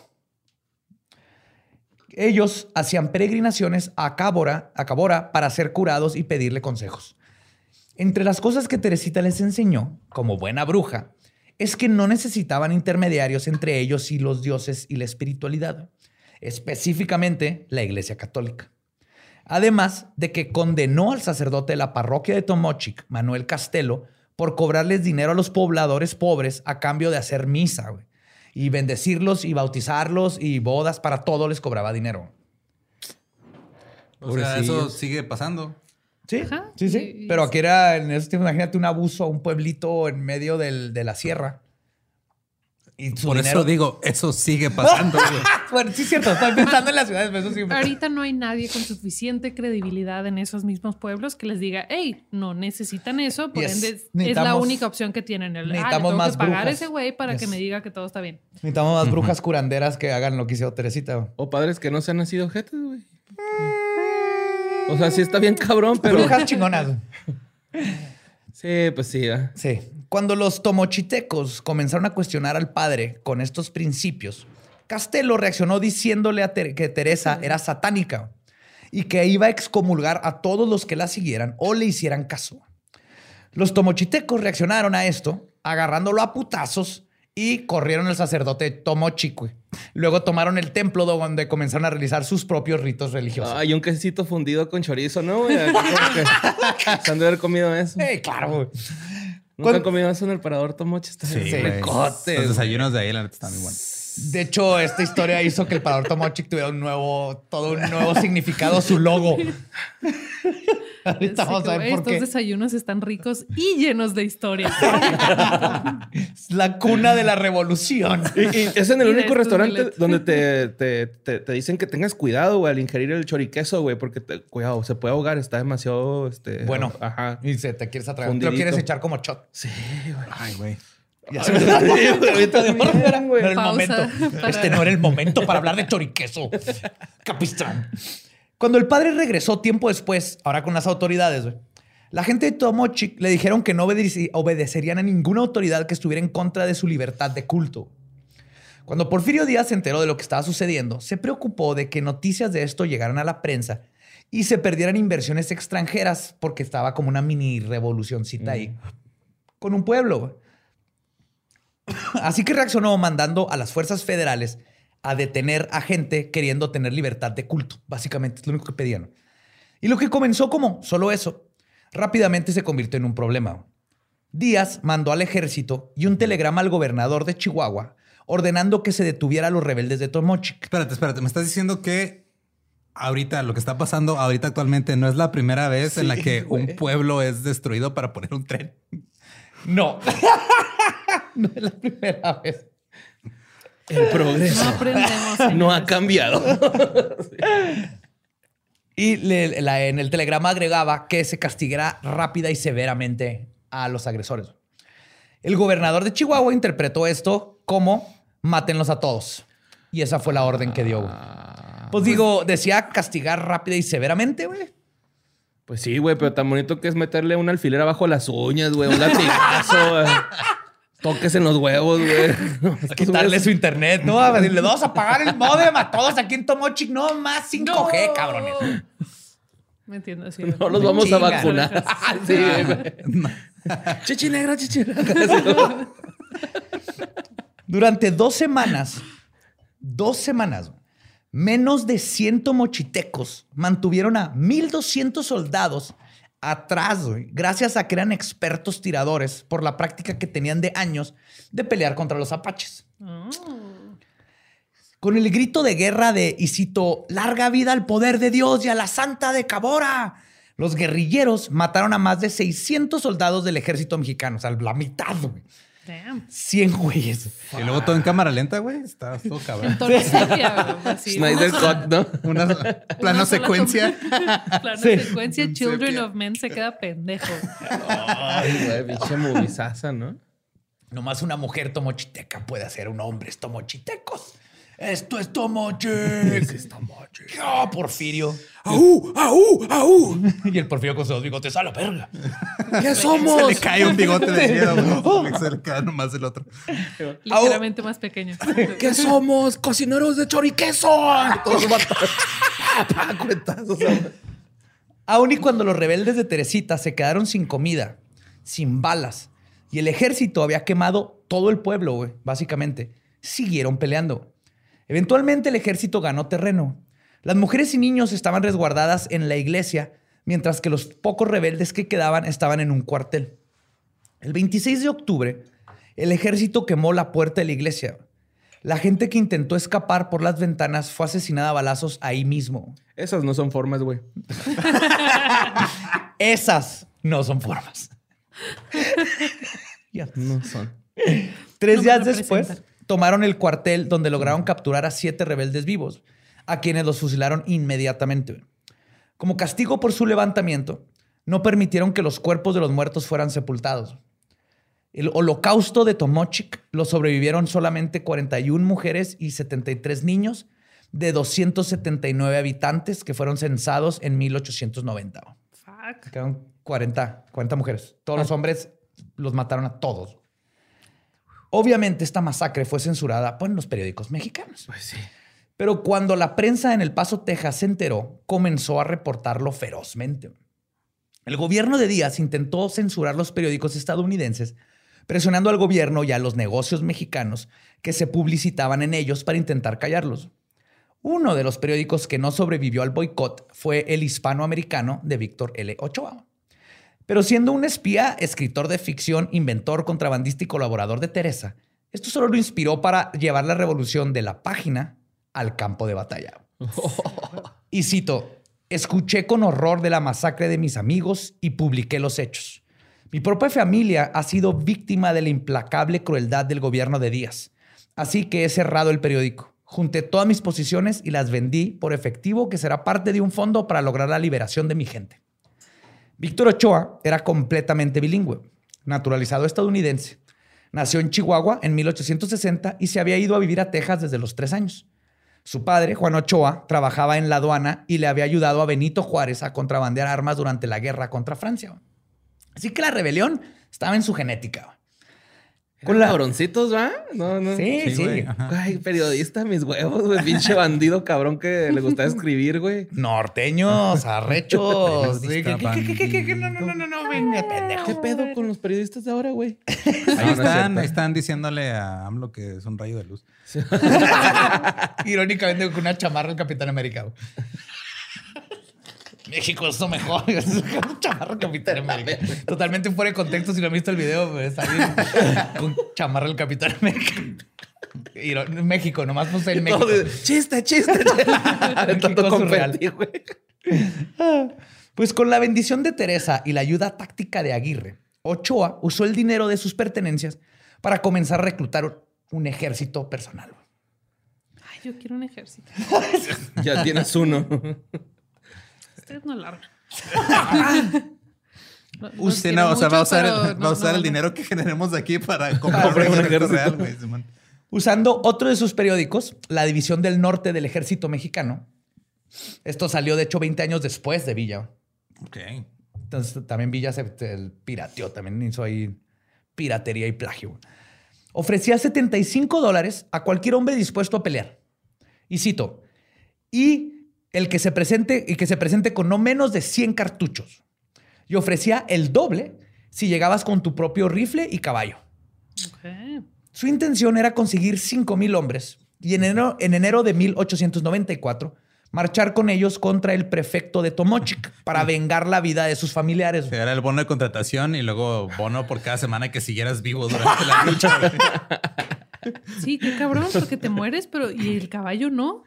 Ellos hacían peregrinaciones a Cabora, para ser curados y pedirle consejos. Entre las cosas que Teresita les enseñó, como buena bruja, es que no necesitaban intermediarios entre ellos y los dioses y la espiritualidad, específicamente la Iglesia Católica. Además de que condenó al sacerdote de la parroquia de Tomochic, Manuel Castelo, por cobrarles dinero a los pobladores pobres a cambio de hacer misa, güey. Y bendecirlos y bautizarlos y bodas, para todo les cobraba dinero. O sea, eso sigue pasando. Sí, Ajá. sí, sí. Y- y- Pero aquí era, en esos tiempos, imagínate un abuso a un pueblito en medio del- de la sierra. Y su Por dinero- eso digo, eso sigue pasando. bueno, sí es cierto, estoy pensando en las ciudades, pero eso sí. Ahorita no hay nadie con suficiente credibilidad en esos mismos pueblos que les diga, hey, no necesitan eso, por Yes. ende es- la única opción que tienen. El, ah, le necesitamos tengo más que pagar brujas. ese güey para que me diga que todo está bien. Necesitamos más brujas curanderas que hagan lo que hizo Teresita. O padres que no se han nacido jetes, güey. O sea, sí está bien cabrón, pero... Brujas chingonas. Sí, pues sí. ah. Sí. Cuando los tomochitecos comenzaron a cuestionar al padre con estos principios, Castelo reaccionó diciéndole a Ter- que Teresa era satánica y que iba a excomulgar a todos los que la siguieran o le hicieran caso. Los tomochitecos reaccionaron a esto, agarrándolo a putazos y corrieron al sacerdote Tomochic. Luego tomaron el templo donde comenzaron a realizar sus propios ritos religiosos. Ay, un quesito fundido con chorizo, ¿no, güey? Que Se han de haber comido eso. Eh, claro, güey. Nunca han comido eso en el parador Tomoche. Está bien Sí, Los desayunos de ahí, la neta, están muy buenos. De hecho, esta historia hizo que el parador Tomochic tuviera un nuevo, todo un nuevo significado, su logo. Ahorita Así vamos a ver estos qué. desayunos están ricos y llenos de historia. Es la cuna de la revolución. Y, y es en el Y único restaurante donde te, te, te, te dicen que tengas cuidado, güey, al ingerir el choriqueso, güey, porque te- cuidado, se puede ahogar, está demasiado, este... Bueno, Ajá. y se te quieres atragar. Te lo quieres echar como shot. Sí, güey. Ay, güey. Ya se me ahorita de morro, no era- el momento. para- Este no era el momento para hablar de choriqueso. Capistrán. Cuando el padre regresó tiempo después, ahora con las autoridades, güey, la gente de Tomochic le dijeron que no obedecerían a ninguna autoridad que estuviera en contra de su libertad de culto. Cuando Porfirio Díaz se enteró de lo que estaba sucediendo, se preocupó de que noticias de esto llegaran a la prensa y se perdieran inversiones extranjeras porque estaba como una mini revolucioncita ahí con un pueblo. Así que reaccionó mandando a las fuerzas federales a detener a gente queriendo tener libertad de culto. Básicamente es lo único que pedían. Y lo que comenzó como solo eso, rápidamente se convirtió en un problema. Díaz mandó al ejército y un telegrama al gobernador de Chihuahua ordenando que se detuviera a los rebeldes de Tomochic. Espérate, espérate. Me estás diciendo que ahorita lo que está pasando ahorita actualmente no es la primera vez en la que güey. un pueblo es destruido para poner un tren. No. no es la primera vez. El progreso No aprendemos. no ha cambiado. Y le- la- en el telegrama agregaba que se castigara rápida y severamente a los agresores. El gobernador de Chihuahua interpretó esto como mátenlos a todos. Y esa fue la orden que dio. güey. Pues digo, decía castigar rápida y severamente, güey. Pues sí, güey, pero tan bonito que es meterle un alfiler abajo las uñas, güey, un latigazo, güey. Toques en los huevos, güey. Quitarle su internet, ¿no? A decirle, vamos a pagar el modem a todos aquí en Tomochic. No, más 5G, cabrones. Me entiendo, sí. No los vamos a vacunar. sí, güey. Chichi negra, chichi negra. Durante dos semanas, dos semanas, menos de 100 mochitecos mantuvieron a 1200 soldados atrás, güey, gracias a que eran expertos tiradores por la práctica que tenían de años de pelear contra los apaches. Con el grito de guerra de, y cito, larga vida al poder de Dios y a la santa de Cabora. Los guerrilleros mataron a más de 600 soldados del ejército mexicano, o sea, la mitad, güey. Damn. 100 güeyes. Y luego todo en cámara lenta, güey. Está todo cabrón. Snyder Cut, ¿no? Una plano secuencia. Plano Sí. secuencia, Children of Men se queda pendejo. Ay, güey, pinche movizaza, ¿no? Nomás una mujer tomochiteca puede hacer un hombre tomochitecos. Esto es tomochic. es tomochic. ¡Oh, Porfirio! ¡Aú! ¡Aú! ¡Aú! Y el Porfirio con sus dos bigotes a la verga. ¿Qué Se somos? le cae un bigote de miedo. Se le cae nomás el otro. Ligeramente más pequeño. ¿Qué somos? Cocineros de choriqueso. Todos. Cuetazos. Aún y cuando los rebeldes de Teresita se quedaron sin comida, sin balas, y el ejército había quemado todo el pueblo, güey, básicamente, siguieron peleando. Eventualmente el ejército ganó terreno. Las mujeres y niños estaban resguardadas en la iglesia, mientras que los pocos rebeldes que quedaban estaban en un cuartel. El 26 de octubre, el ejército quemó la puerta de la iglesia. La gente que intentó escapar por las ventanas fue asesinada a balazos ahí mismo. Esas no son formas, güey. Esas no son formas. Ya. No son. Tres No días después, tomaron el cuartel donde lograron capturar a siete rebeldes vivos, a quienes los fusilaron inmediatamente. Como castigo por su levantamiento, no permitieron que los cuerpos de los muertos fueran sepultados. El holocausto de Tomochic lo sobrevivieron solamente 41 mujeres y 73 niños de 279 habitantes que fueron censados en 1890. Fuck. Quedaron 40, 40 mujeres. Todos los hombres los mataron a todos. Obviamente esta masacre fue censurada por los periódicos mexicanos. Pues sí. Pero cuando la prensa en El Paso, Texas se enteró, comenzó a reportarlo ferozmente. El gobierno de Díaz intentó censurar los periódicos estadounidenses, presionando al gobierno y a los negocios mexicanos que se publicitaban en ellos para intentar callarlos. Uno de los periódicos que no sobrevivió al boicot fue el hispanoamericano de Víctor L. Ochoa. Pero siendo un espía, escritor de ficción, inventor, contrabandista y colaborador de Teresa, esto solo lo inspiró para llevar la revolución de la página al campo de batalla. Y cito, escuché con horror de la masacre de mis amigos y publiqué los hechos. Mi propia familia ha sido víctima de la implacable crueldad del gobierno de Díaz. Así que he cerrado el periódico. Junté todas mis posiciones y las vendí por efectivo que será parte de un fondo para lograr la liberación de mi gente. Víctor Ochoa era completamente bilingüe, naturalizado estadounidense. Nació en Chihuahua en 1860 y se había ido a vivir a Texas desde los tres años. Su padre, Juan Ochoa, trabajaba en la aduana y le había ayudado a Benito Juárez a contrabandear armas durante la guerra contra Francia. Así que la rebelión estaba en su genética. Con Con la- cabroncitos, ¿va? No, no. Sí, sí. Sí. Ay, periodista, mis huevos, güey. Pinche bandido cabrón que le gustaba escribir, güey. Norteños, arrechos. ¿qué- qué- qué- qué- qué- No, no, no, no, no, venga, pendejo. ¿Qué pedo con los periodistas de ahora, güey? Ahí No, no es están, están diciéndole a AMLO que es un rayo de luz. Irónicamente con una chamarra del Capitán América. México es lo mejor. Es una chamarra Capitán América. Totalmente fuera de contexto si no han visto el video. pues, alguien con chamarra del Capitán América. México, nomás puse en México. Chiste, chiste. güey. Pues con la bendición de Teresa y la ayuda táctica de Aguirre, Ochoa usó el dinero de sus pertenencias para comenzar a reclutar un ejército personal. Ay, yo quiero un ejército. Ya tienes uno. Ustedes no largan. No- los Usted no, o sea, va a usar, el, va a usar no, el dinero que generemos aquí para comprar un ejército real, güey. Usando otro de sus periódicos, la División del Norte del Ejército Mexicano. Esto salió, de hecho, 20 años después de Villa. Ok. Entonces, también Villa se el pirateó, también hizo ahí piratería y plagio. Ofrecía 75 dólares a cualquier hombre dispuesto a pelear. Y cito, y el que se presente, y que se presente con no menos de 100 cartuchos. Y ofrecía el doble si llegabas con tu propio rifle y caballo. Ok. Su intención era conseguir 5 mil hombres y en enero, en enero de 1894 marchar con ellos contra el prefecto de Tomochic para vengar la vida de sus familiares. Era el bono de contratación y luego bono por cada semana que siguieras vivo durante la lucha. Sí, qué cabrón, porque te mueres, pero y el caballo no.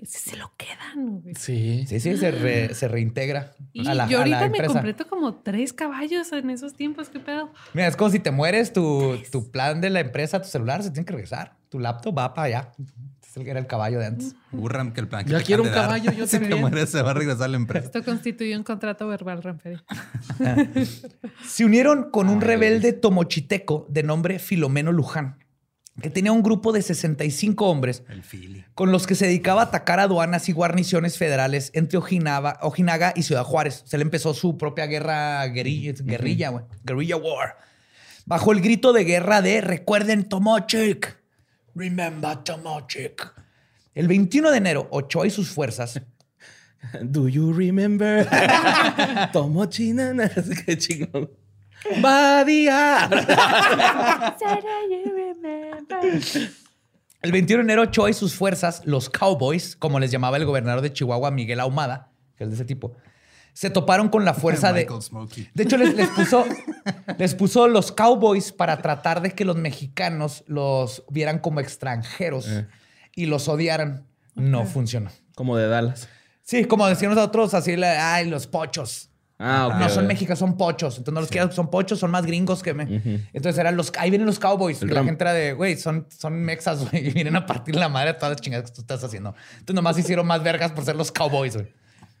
Ese se lo quedan, güey. Sí. Sí, sí, se, re- se reintegra Y a la, yo a la ahorita me completo como tres caballos en esos tiempos, ¿qué pedo? Mira, es como si te mueres, tu, tu plan de la empresa, tu celular se tiene que regresar. Tu laptop va para allá. Es el que era el caballo de antes. Burran que el plan que Ya te quiero un dar. caballo, yo Si te también. mueres, se va a regresar la empresa. Esto constituye un contrato verbal, Ranferi. Se unieron con un rebelde tomochiteco de nombre Filomeno Luján, que tenía un grupo de 65 hombres El con los que se dedicaba a atacar aduanas y guarniciones federales entre Ojinaga, Ojinaga y Ciudad Juárez. Se le empezó su propia guerra guerrilla, guerrilla, war. Bajo el grito de guerra de recuerden Tomochic. Remember Tomochic. El 21 de enero, Ochoa y sus fuerzas Do you remember? Tomo chinana. Qué chingón. Badía. El 21 de enero, Ochoa y sus fuerzas, los Cowboys, como les llamaba el gobernador de Chihuahua, Miguel Ahumada, que es de ese tipo, se toparon con la fuerza de... Smokey. De hecho, les, les puso, les puso los Cowboys para tratar de que los mexicanos los vieran como extranjeros Eh. y los odiaran. No funcionó. Como de Dallas. Sí, como decíamos nosotros, así, ay, los pochos. Ah. No son mexicanos, son pochos. Entonces no los quieras, son pochos, son más gringos que me. Entonces eran los, ahí vienen los cowboys. El y la gente era de, güey, son, son mexas, güey, y vienen a partir la madre de todas las chingadas que tú estás haciendo. Entonces nomás hicieron más vergas por ser los cowboys, güey.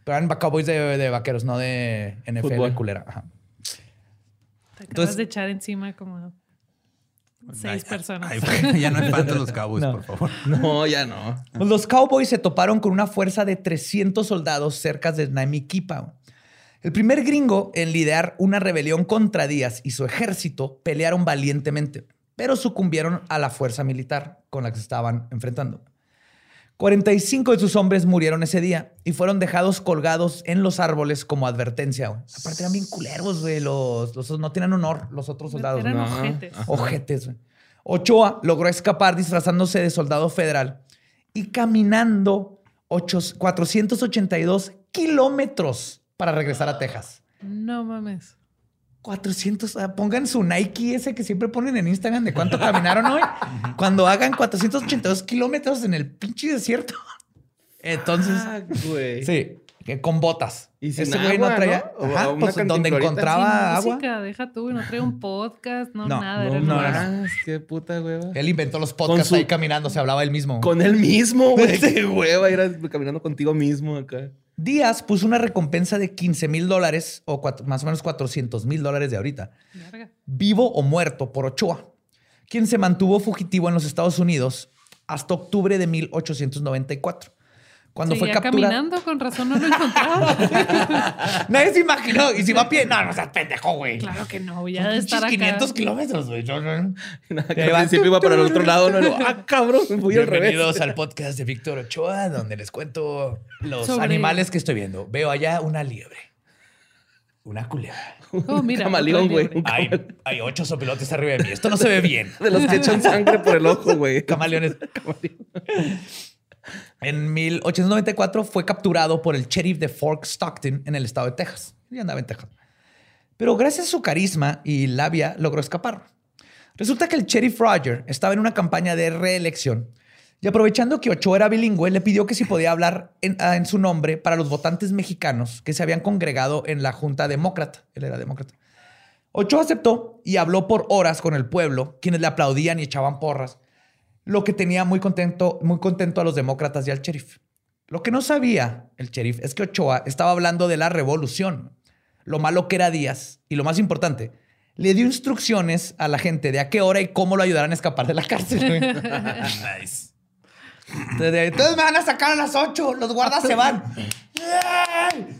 Pero eran cowboys de, de vaqueros, no de NFL Fútbol. culera. Ajá. Te acabas Entonces- de echar encima como seis Ay, personas. ay, ya no espantes los Cowboys, No. por favor. No, ya no. Los Cowboys se toparon con una fuerza de 300 soldados cerca de Namiquipa. El primer gringo en liderar una rebelión contra Díaz y su ejército pelearon valientemente, pero sucumbieron a la fuerza militar con la que se estaban enfrentando. 45 de sus hombres murieron ese día y fueron dejados colgados en los árboles como advertencia. Aparte eran bien culeros, güey. Los, los- no tienen honor los otros soldados. Eran ¿no? Ojetes. Ojetes. güey. Ochoa logró escapar disfrazándose de soldado federal y caminando ocho- 482 kilómetros para regresar a Texas. No mames. 400, ah, pongan su Nike ese que siempre ponen en Instagram de cuánto caminaron hoy. Cuando hagan 482 kilómetros en el pinche desierto. Entonces, Ah, güey. sí, con botas. Y sin Ese güey no traía, ¿no? Ajá, una pues donde encontraba agua. música, deja tú, no trae un podcast, no, No, nada. No, era no, qué puta hueva. Él inventó los podcasts su- ahí caminando, se hablaba él mismo. Con él mismo, güey. Qué hueva ir a- caminando contigo mismo acá. Díaz puso una recompensa de 15 mil dólares o cuatro- más o menos 400 mil dólares de ahorita, vivo o muerto por Ochoa, quien se mantuvo fugitivo en los Estados Unidos hasta octubre de 1894, Cuando fue Seguía capturado. caminando, con razón no lo encontraba. Nadie se imaginó. Y si va a pie, no, no seas pendejo, güey. claro que no, ya Son de estar pinches acá. 500 kilómetros, güey. No. Al principio iba para el otro lado, ¿no? Ah, cabrón, me fui al revés. Bienvenidos al podcast de Víctor Ochoa, donde les cuento los Sobre- animales que estoy viendo. Veo allá una liebre, una culebra. Oh, mira, camaleón, güey. Hay, hay ocho sopilotes arriba de mí. Esto no se ve bien. De los que echan sangre por el ojo, güey. Camaleones. En 1894 fue capturado por el sheriff de Fort Stockton en el estado de Texas. Y andaba en Texas. Pero gracias a su carisma y labia logró escapar. Resulta que el sheriff Roger estaba en una campaña de reelección y aprovechando que Ochoa era bilingüe, le pidió que si podía hablar en, ah, su nombre para los votantes mexicanos que se habían congregado en la Junta Demócrata. Él era demócrata. Ochoa aceptó y habló por horas con el pueblo, quienes le aplaudían y echaban porras, lo que tenía muy contento, muy contento a los demócratas y al sheriff. Lo que no sabía el sheriff es que Ochoa estaba hablando de la revolución, lo malo que era Díaz y lo más importante, le dio instrucciones a la gente de a qué hora y cómo lo ayudaran a escapar de la cárcel. Nice. Entonces, Entonces me van a sacar a las 8, los guardas se van.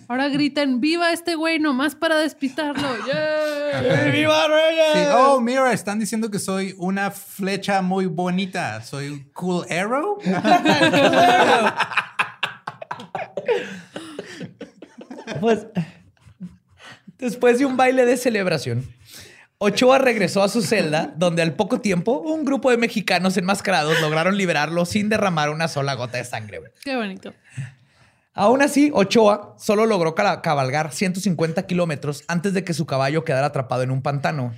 Ahora gritan, viva este güey nomás para despistarlo. ¡Yeah! ¡Viva Reyes! Sí, Oh, mira, están diciendo que soy una flecha muy bonita. Soy un cool arrow. Pues, después de un baile de celebración, Ochoa regresó a su celda, donde al poco tiempo un grupo de mexicanos enmascarados lograron liberarlo sin derramar una sola gota de sangre. Qué bonito. Aún así, Ochoa solo logró cabalgar 150 kilómetros antes de que su caballo quedara atrapado en un pantano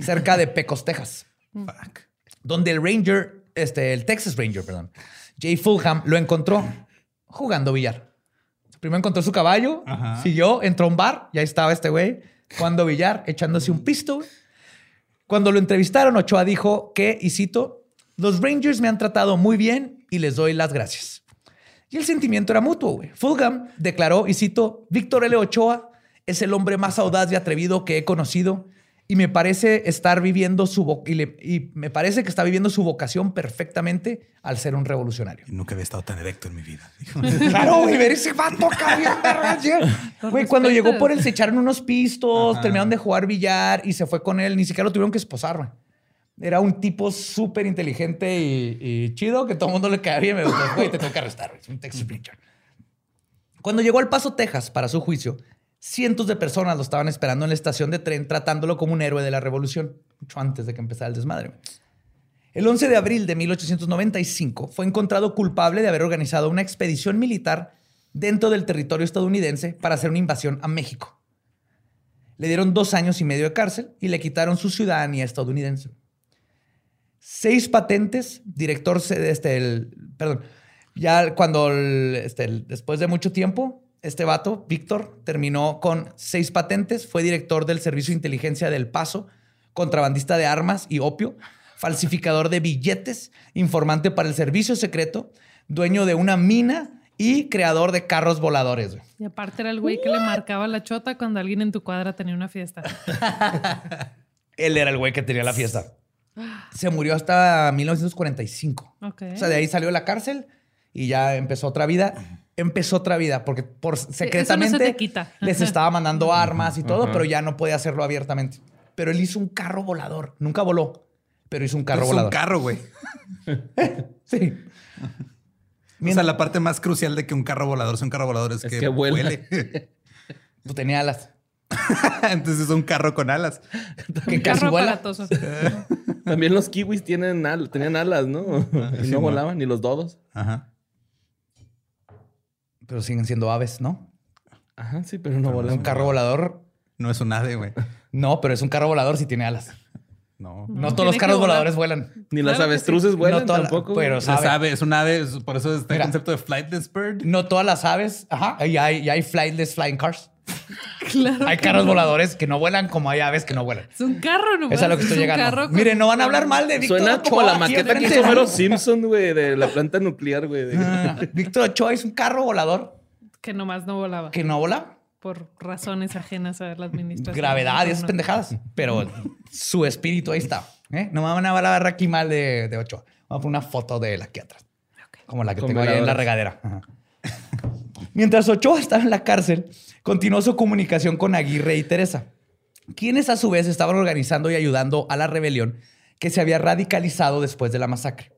cerca de Pecos, Texas, Fuck. donde el Ranger, este, el Texas Ranger, perdón, Jay Fulham, lo encontró jugando billar. Primero encontró su caballo, Ajá. siguió, entró a un bar, y ahí estaba este güey jugando billar, echándose un pisto. güey. Cuando lo entrevistaron, Ochoa dijo que, y cito, los Rangers me han tratado muy bien y les doy las gracias. Y el sentimiento era mutuo. güey. Fulham declaró, y cito, Víctor L. Ochoa es el hombre más audaz y atrevido que he conocido y me parece estar viviendo su y, le- y me parece que está viviendo su vocación perfectamente al ser un revolucionario. Nunca había estado tan erecto en mi vida. Claro, güey, ver ese vato. Güey, cuando llegó por él, se echaron unos pistos, terminaron de jugar billar y se fue con él. Ni siquiera lo tuvieron que esposar, güey. Era un tipo súper inteligente y, y chido que todo el mundo le caía bien. Me dijo, güey, te tengo que arrestar. Es un Texas Ranger. Cuando llegó al Paso, Texas, para su juicio, cientos de personas lo estaban esperando en la estación de tren, tratándolo como un héroe de la revolución, mucho antes de que empezara el desmadre. El 11 de abril de 1895 fue encontrado culpable de haber organizado una expedición militar dentro del territorio estadounidense para hacer una invasión a México. Le dieron dos años y medio de cárcel y le quitaron su ciudadanía estadounidense. Seis patentes, director, este, el, perdón, ya cuando, el- este, el- después de mucho tiempo, este vato, Víctor, terminó con seis patentes, fue director del Servicio de Inteligencia del Paso, contrabandista de armas y opio, falsificador de billetes, informante para el servicio secreto, dueño de una mina y creador de carros voladores. güey. Y aparte era el güey que le marcaba la chota cuando alguien en tu cuadra tenía una fiesta. Él era el güey que tenía la fiesta. Se murió hasta 1945. Ok. O sea, de ahí salió de la cárcel y ya empezó otra vida. Empezó otra vida porque por secretamente quita. les estaba mandando armas y todo, pero ya no podía hacerlo abiertamente. Pero él hizo un carro volador. Nunca voló, pero hizo un carro es un volador. carro, güey. Sí. O sea, la parte más crucial de que un carro volador sea un carro volador es, Es que, que vuela. vuele. Pues tenía alas. Entonces es un carro con alas. Que Un casi carro vuela. También los kiwis tienen al- tenían alas, ¿no? Y sí, no volaban, ni los dodos. Ajá. Pero siguen siendo aves, ¿no? Ajá, sí, pero no Un volaban. carro volador. No es un ave, güey. No, pero es un carro volador si tiene alas. No. No, No, todos los carros voladores vuelan. Ni las Claro avestruces vuelan No toda tampoco. pero- es ave, es un ave, es- por eso está Mira. el concepto de flightless bird. No todas las aves. Ajá. Y hay, y hay flightless flying cars. Claro. Hay que carros no. voladores que no vuelan como hay aves que no vuelan. Es un carro. Eso es a lo que es estoy un carro llegando. con- Miren, no van a hablar mal de Víctor Suena como Ochoa la aquí maqueta que hizo Homero Simpson, güey, de la planta nuclear, güey. de- Ah, Víctor Ochoa es un carro volador Que nomás no volaba. que no vola. Por razones ajenas a la administración. Gravedad y esas No. pendejadas. Pero su espíritu ahí está. ¿eh? No me van a hablar aquí mal de, de Ochoa. Vamos a poner una foto de él aquí atrás. Como la que Con tengo ahí en la regadera. Ajá. Mientras Ochoa estaba en la cárcel, continuó su comunicación con Aguirre y Teresa, quienes a su vez estaban organizando y ayudando a la rebelión que se había radicalizado después de la masacre.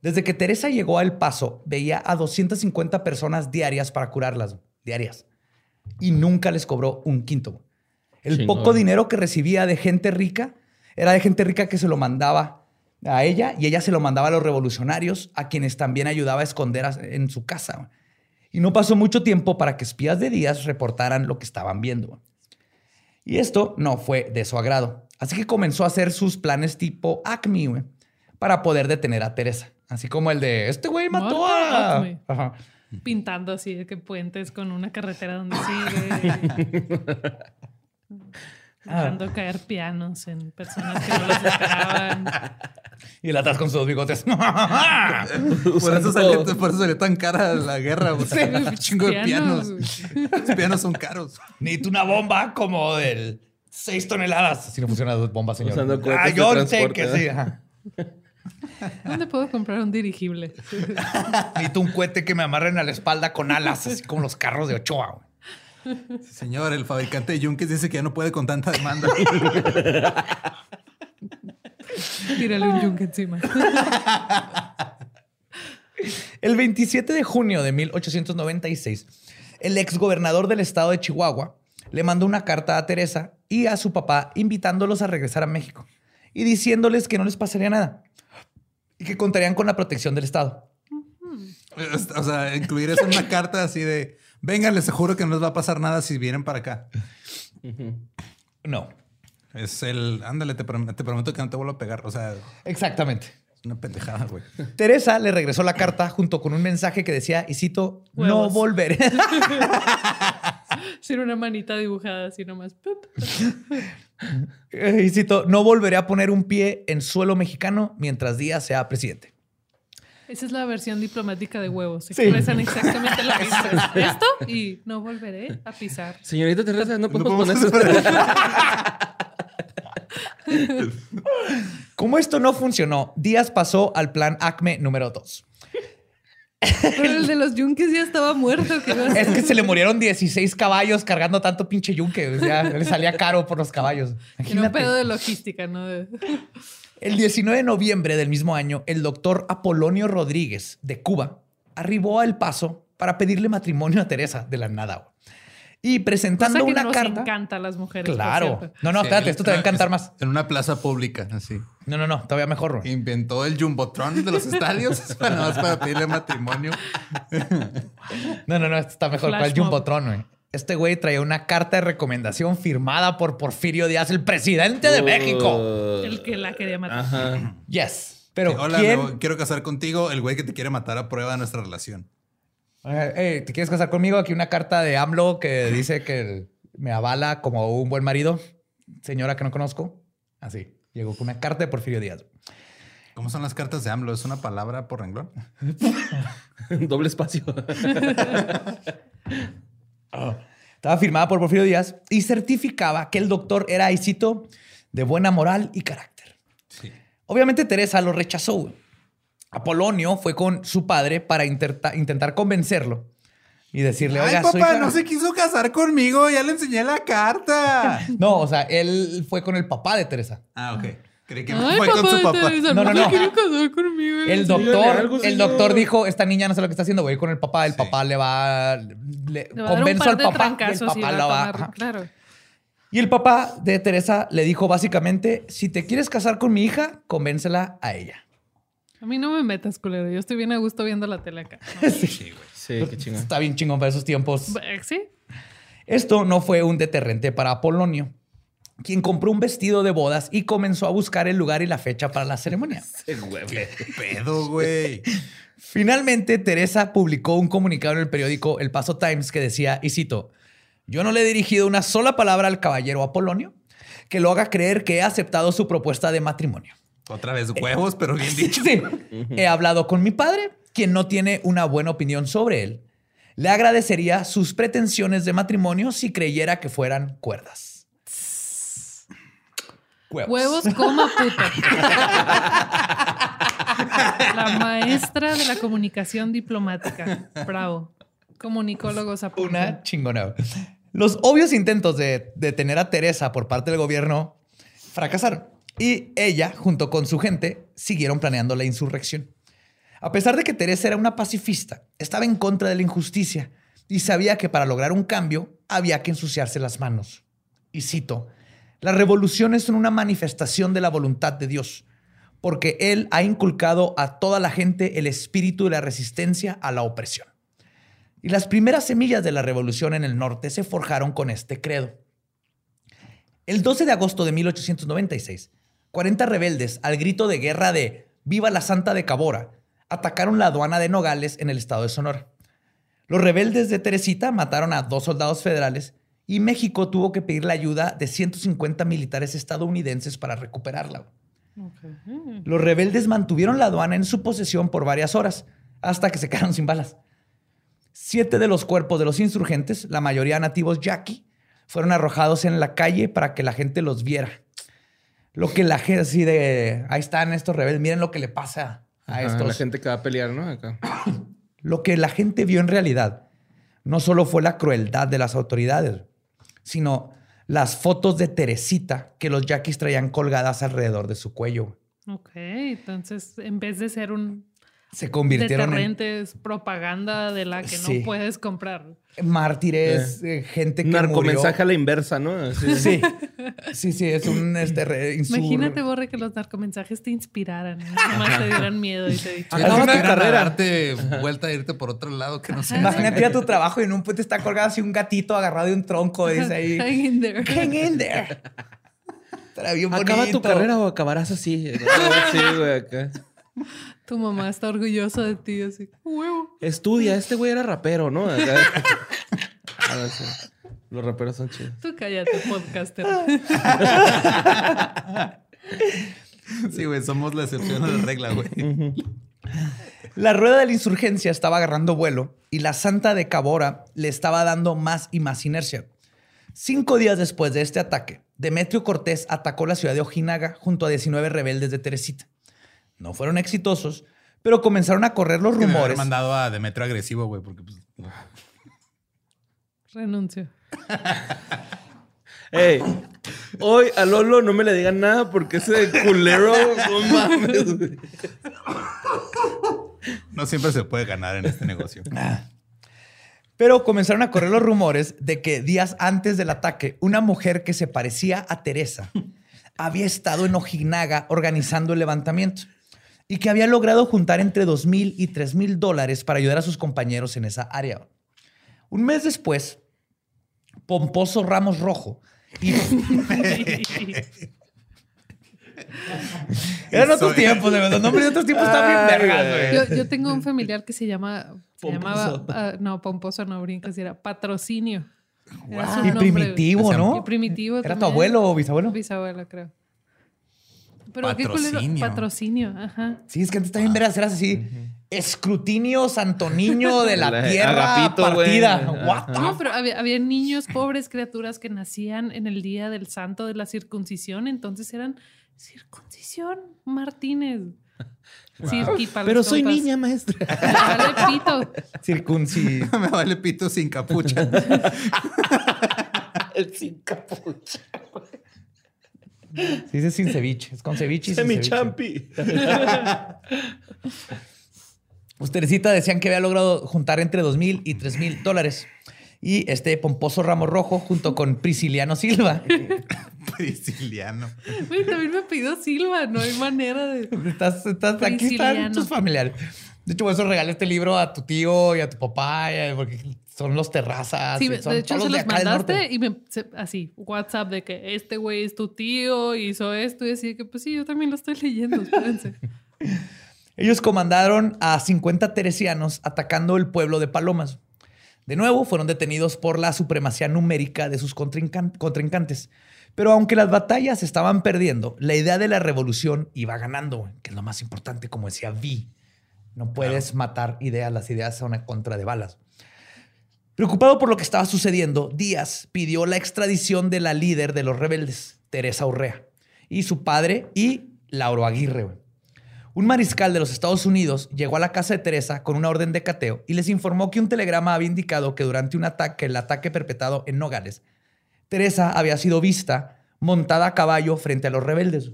Desde que Teresa llegó a El Paso, veía a 250 personas diarias para curarlas, diarias, y nunca les cobró un quinto. El Chingón. poco dinero que recibía de gente rica era de gente rica que se lo mandaba a ella y ella se lo mandaba a los revolucionarios, a quienes también ayudaba a esconder en su casa. Y no pasó mucho tiempo para que espías de Díaz reportaran lo que estaban viendo. Y esto no fue de su agrado. Así que comenzó a hacer sus planes tipo Acme, güey, para poder detener a Teresa. Así como el de, este güey mató a... Ajá. Pintando así de que puentes con una carretera donde sigue. Dejando caer pianos en personas que no los esperaban. Y el atrás con sus bigotes. Por eso, salió, por eso salió tan cara la guerra. Un chingo de pianos. Los pianos son caros. Necesito una bomba como del 6 toneladas. Así no funcionan las bombas, señor. Usando cohetes ah, yo sé que ¿eh? sí. ajá. ¿Dónde puedo comprar un dirigible? Necesito un cohete que me amarren a la espalda con alas, así como los carros de Ochoa. Sí, señor, el fabricante de yunques dice que ya no puede con tanta demanda. Tírale un yunque encima. El 27 de junio de 1896, el exgobernador del estado de Chihuahua le mandó una carta a Teresa y a su papá invitándolos a regresar a México y diciéndoles que no les pasaría nada y que contarían con la protección del estado. o sea, incluir eso en una carta así de, vengan, les juro que no les va a pasar nada si vienen para acá. No, Es el, ándale, te, prom- te prometo que no te vuelvo a pegar. O sea, exactamente. una pendejada, güey. Teresa le regresó la carta junto con un mensaje que decía, y cito, no volveré. Sin una manita dibujada así nomás. y cito, no volveré a poner un pie en suelo mexicano mientras Díaz sea presidente. Esa es la versión diplomática de huevos. Se Sí. expresan exactamente lo mismo. Esto y no volveré a pisar. Señorita Teresa, no podemos podemos poner eso. Como esto no funcionó, Díaz pasó al plan ACME número 2. Pero el de los yunques ya estaba muerto. ¿qué iba a Es que se le murieron 16 caballos cargando tanto pinche yunque. O sea, le salía caro por los caballos. Era un Imagínate. pedo de logística, ¿no? El 19 de noviembre del mismo año, el doctor Apolonio Rodríguez de Cuba arribó a El Paso para pedirle matrimonio a Teresa de la nada. Y presentando Cosa que una nos carta. encanta a las mujeres. Claro. No, no, Sí, espérate, esto te va a en- encantar más. En una plaza pública, así. No, no, no, todavía mejor. güey. Inventó el Jumbotron de los estadios para, nada más para pedirle matrimonio. No, no, no, esto está mejor. ¿Cuál Flash mob. Jumbotron, güey? Este güey traía una carta de recomendación firmada por Porfirio Díaz, el presidente de México. El que la quería matar. Ajá. Yes. Pero Sí, Hola, ¿quién? me voy- quiero casar contigo, el güey que te quiere matar a prueba de nuestra relación. Eh, eh, ¿Te quieres casar conmigo? Aquí una carta de AMLO que dice que me avala como un buen marido. Señora que no conozco. Así. Llegó con una carta de Porfirio Díaz. ¿Cómo son las cartas de AMLO? ¿Es una palabra por renglón? Doble espacio. Estaba firmada por Porfirio Díaz y certificaba que el doctor era, y cito, de buena moral y carácter. Sí. Obviamente Teresa lo rechazó. Apolonio fue con su padre para intentar convencerlo y decirle, Ay, oiga, su papá, hija-". no se quiso casar conmigo. Ya le enseñé la carta. No, o sea, él fue con el papá de Teresa. ah, ok. Creí que Ay, fue con su de papá. Teresa, No, no, no. casar conmigo. El doctor, algo, el doctor dijo, esta niña no sé lo que está haciendo, voy a ir con el papá, el Sí. papá le va, le, va convenzo al papá y el y papá va la va. tomar-. Claro. Y el papá de Teresa le dijo básicamente, si te quieres casar con mi hija, convéncela a ella. A mí no me metas, culero. Yo estoy bien a gusto viendo la tele acá. Sí, qué chingón. Está bien chingón para esos tiempos. Sí. Esto no fue un deterrente para Apolonio, quien compró un vestido de bodas y comenzó a buscar el lugar y la fecha para la ceremonia. Ese güey. Pedo, güey. Finalmente, Teresa publicó un comunicado en el periódico El Paso Times que decía, y cito, yo no le he dirigido una sola palabra al caballero Apolonio que lo haga creer que he aceptado su propuesta de matrimonio. Otra vez huevos, pero bien dicho. Sí. He hablado con mi padre, quien no tiene una buena opinión sobre él. Le agradecería sus pretensiones de matrimonio si creyera que fueran cuerdas. Huevos. Huevos, coma puta. La maestra de la comunicación diplomática. Bravo. Comunicólogos a Una chingona. Los obvios intentos de detener a Teresa por parte del gobierno fracasaron. Y ella, junto con su gente, siguieron planeando la insurrección. A pesar de que Teresa era una pacifista, estaba en contra de la injusticia y sabía que para lograr un cambio había que ensuciarse las manos. Y cito, las revoluciones son una manifestación de la voluntad de Dios, porque Él ha inculcado a toda la gente el espíritu de la resistencia a la opresión. Y las primeras semillas de la revolución en el norte se forjaron con este credo. El 12 de agosto de 1896, 40 rebeldes, al grito de guerra de Viva la Santa de Cabora, atacaron la aduana de Nogales en el estado de Sonora. Los rebeldes de Teresita mataron a dos soldados federales y México tuvo que pedir la ayuda de 150 militares estadounidenses para recuperarla. Los rebeldes mantuvieron la aduana en su posesión por varias horas, hasta que se quedaron sin balas. Siete de los cuerpos de los insurgentes, la mayoría nativos yaqui, fueron arrojados en la calle para que la gente los viera. Lo que la gente así de, ahí están estos rebeldes, miren lo que le pasa a Ajá, estos. La gente que va a pelear, ¿no? Acá. Lo que la gente vio en realidad no solo fue la crueldad de las autoridades, sino las fotos de Teresita que los yaquis traían colgadas alrededor de su cuello. Ok, entonces en vez de ser un Se convirtieron en propaganda de la que Sí. no puedes comprar. Mártires, eh, gente que Narcomensaje murió. a la inversa, ¿no? Sí, sí, sí, es un este, re- Imagínate, Borre, que los narcomensajes te inspiraran. ¿no? Nomás te dieran miedo y te dijeran. Acaba tu Acaba carrera. darte vuelta a irte por otro lado que no sé. Imagínate ir a tu trabajo y en un puente está colgado así un gatito agarrado de un tronco y dice ahí, Hang in there. hang in there. Acaba tu carrera o acabarás así. Sí, güey, acá. Tu mamá está orgullosa de ti, así. Huevo. Estudia, este güey era rapero, ¿no? Sí. Los raperos son chidos. Tú cállate, podcaster. Sí, güey, somos la excepción a la regla, güey. La rueda de la insurgencia estaba agarrando vuelo y la Santa de Cabora le estaba dando más y más inercia. Cinco días después de este ataque, Demetrio Cortés atacó la ciudad de Ojinaga junto a 19 rebeldes de Teresita. No fueron exitosos, pero comenzaron a correr los Que me rumores. mandado a Demetrio agresivo, güey, porque pues, Renuncio. Ey, hoy a Lolo no me le digan nada porque ese culero, no mames. güey. no siempre se puede ganar en este negocio. Pero comenzaron a correr los rumores de que días antes del ataque, una mujer que se parecía a Teresa había estado en Ojinaga organizando el levantamiento y que había logrado juntar entre dos mil y tres mil dólares para ayudar a sus compañeros en esa área. Un mes después, Pomposo Ramos Rojo y Eran otros Soy- tiempos, de verdad. Los nombres de otros tiempos están bien vergas. Yo, yo tengo un familiar que se llama. Se Pomposo. llamaba. ah, no, pomposo no brincas, era patrocinio. Era Y nombre, primitivo, ¿no? Y primitivo. ¿Era tu abuelo o bisabuelo? Bisabuelo, creo. Pero qué culero. Patrocinio. Patrocinio, ajá. Sí, es que antes también verás, eras así. Escrutinio Santo Niño de la La- tierra Agapito, partida. No, pero había, había niños, pobres criaturas que nacían en el día del santo de la circuncisión, entonces eran circuncisión Martínez. Cirqui para Pero soy niña, maestra. Vale, pito. Circunci... me vale pito sin capucha. El sin capucha. Se dice sin ceviche. Es con ceviche y sin ceviche. Semichampi. Pues Teresita decían que había logrado juntar entre dos mil y tres mil dólares. Y este pomposo ramo rojo, junto con Prisciliano Silva, Prisciliano. Güey, también me pidió Silva, no hay manera de. estás, estás, aquí están tus familiares. De hecho, por eso regalé este libro a tu tío y a tu papá, porque son los terrazas. Sí, son de hecho todos se de los acá del mandaste y me se- así, WhatsApp de que este güey es tu tío, hizo esto y así que pues sí, yo también lo estoy leyendo, espérense. Ellos comandaron a 50 teresianos atacando el pueblo de Palomas. De nuevo, fueron detenidos por la supremacía numérica de sus contrincan- contrincantes. Pero aunque las batallas estaban perdiendo, la idea de la revolución iba ganando, que es lo más importante, como decía Vi. No puedes matar ideas, las ideas son a contra de balas. Preocupado por lo que estaba sucediendo, Díaz pidió la extradición de la líder de los rebeldes, Teresa Urrea, y su padre y Lauro Aguirre. Un mariscal de los Estados Unidos llegó a la casa de Teresa con una orden de cateo y les informó que un telegrama había indicado que durante un ataque, el ataque perpetrado en Nogales, Teresa había sido vista montada a caballo frente a los rebeldes.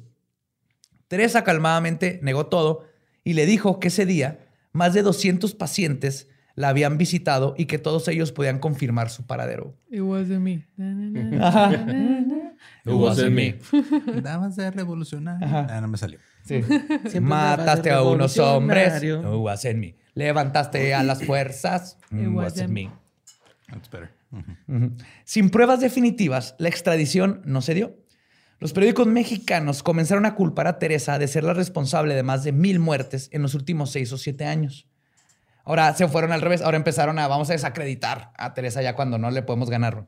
Teresa calmadamente negó todo y le dijo que ese día más de 200 pacientes la habían visitado y que todos ellos podían confirmar su paradero. It wasn't me. It wasn't me. Damas de revolucionario. Ajá. Ah, no me salió. Sí. Siempre Mataste andabas a unos hombres. revolucionario. No was in me. Levantaste a las fuerzas. It No was was in in me. That's better. Sin pruebas definitivas, la extradición no se dio. Los periódicos mexicanos comenzaron a culpar a Teresa de ser la responsable de más de mil muertes en los últimos seis o siete años. Ahora se fueron al revés. Ahora empezaron a, vamos a desacreditar a Teresa ya cuando no le podemos ganar.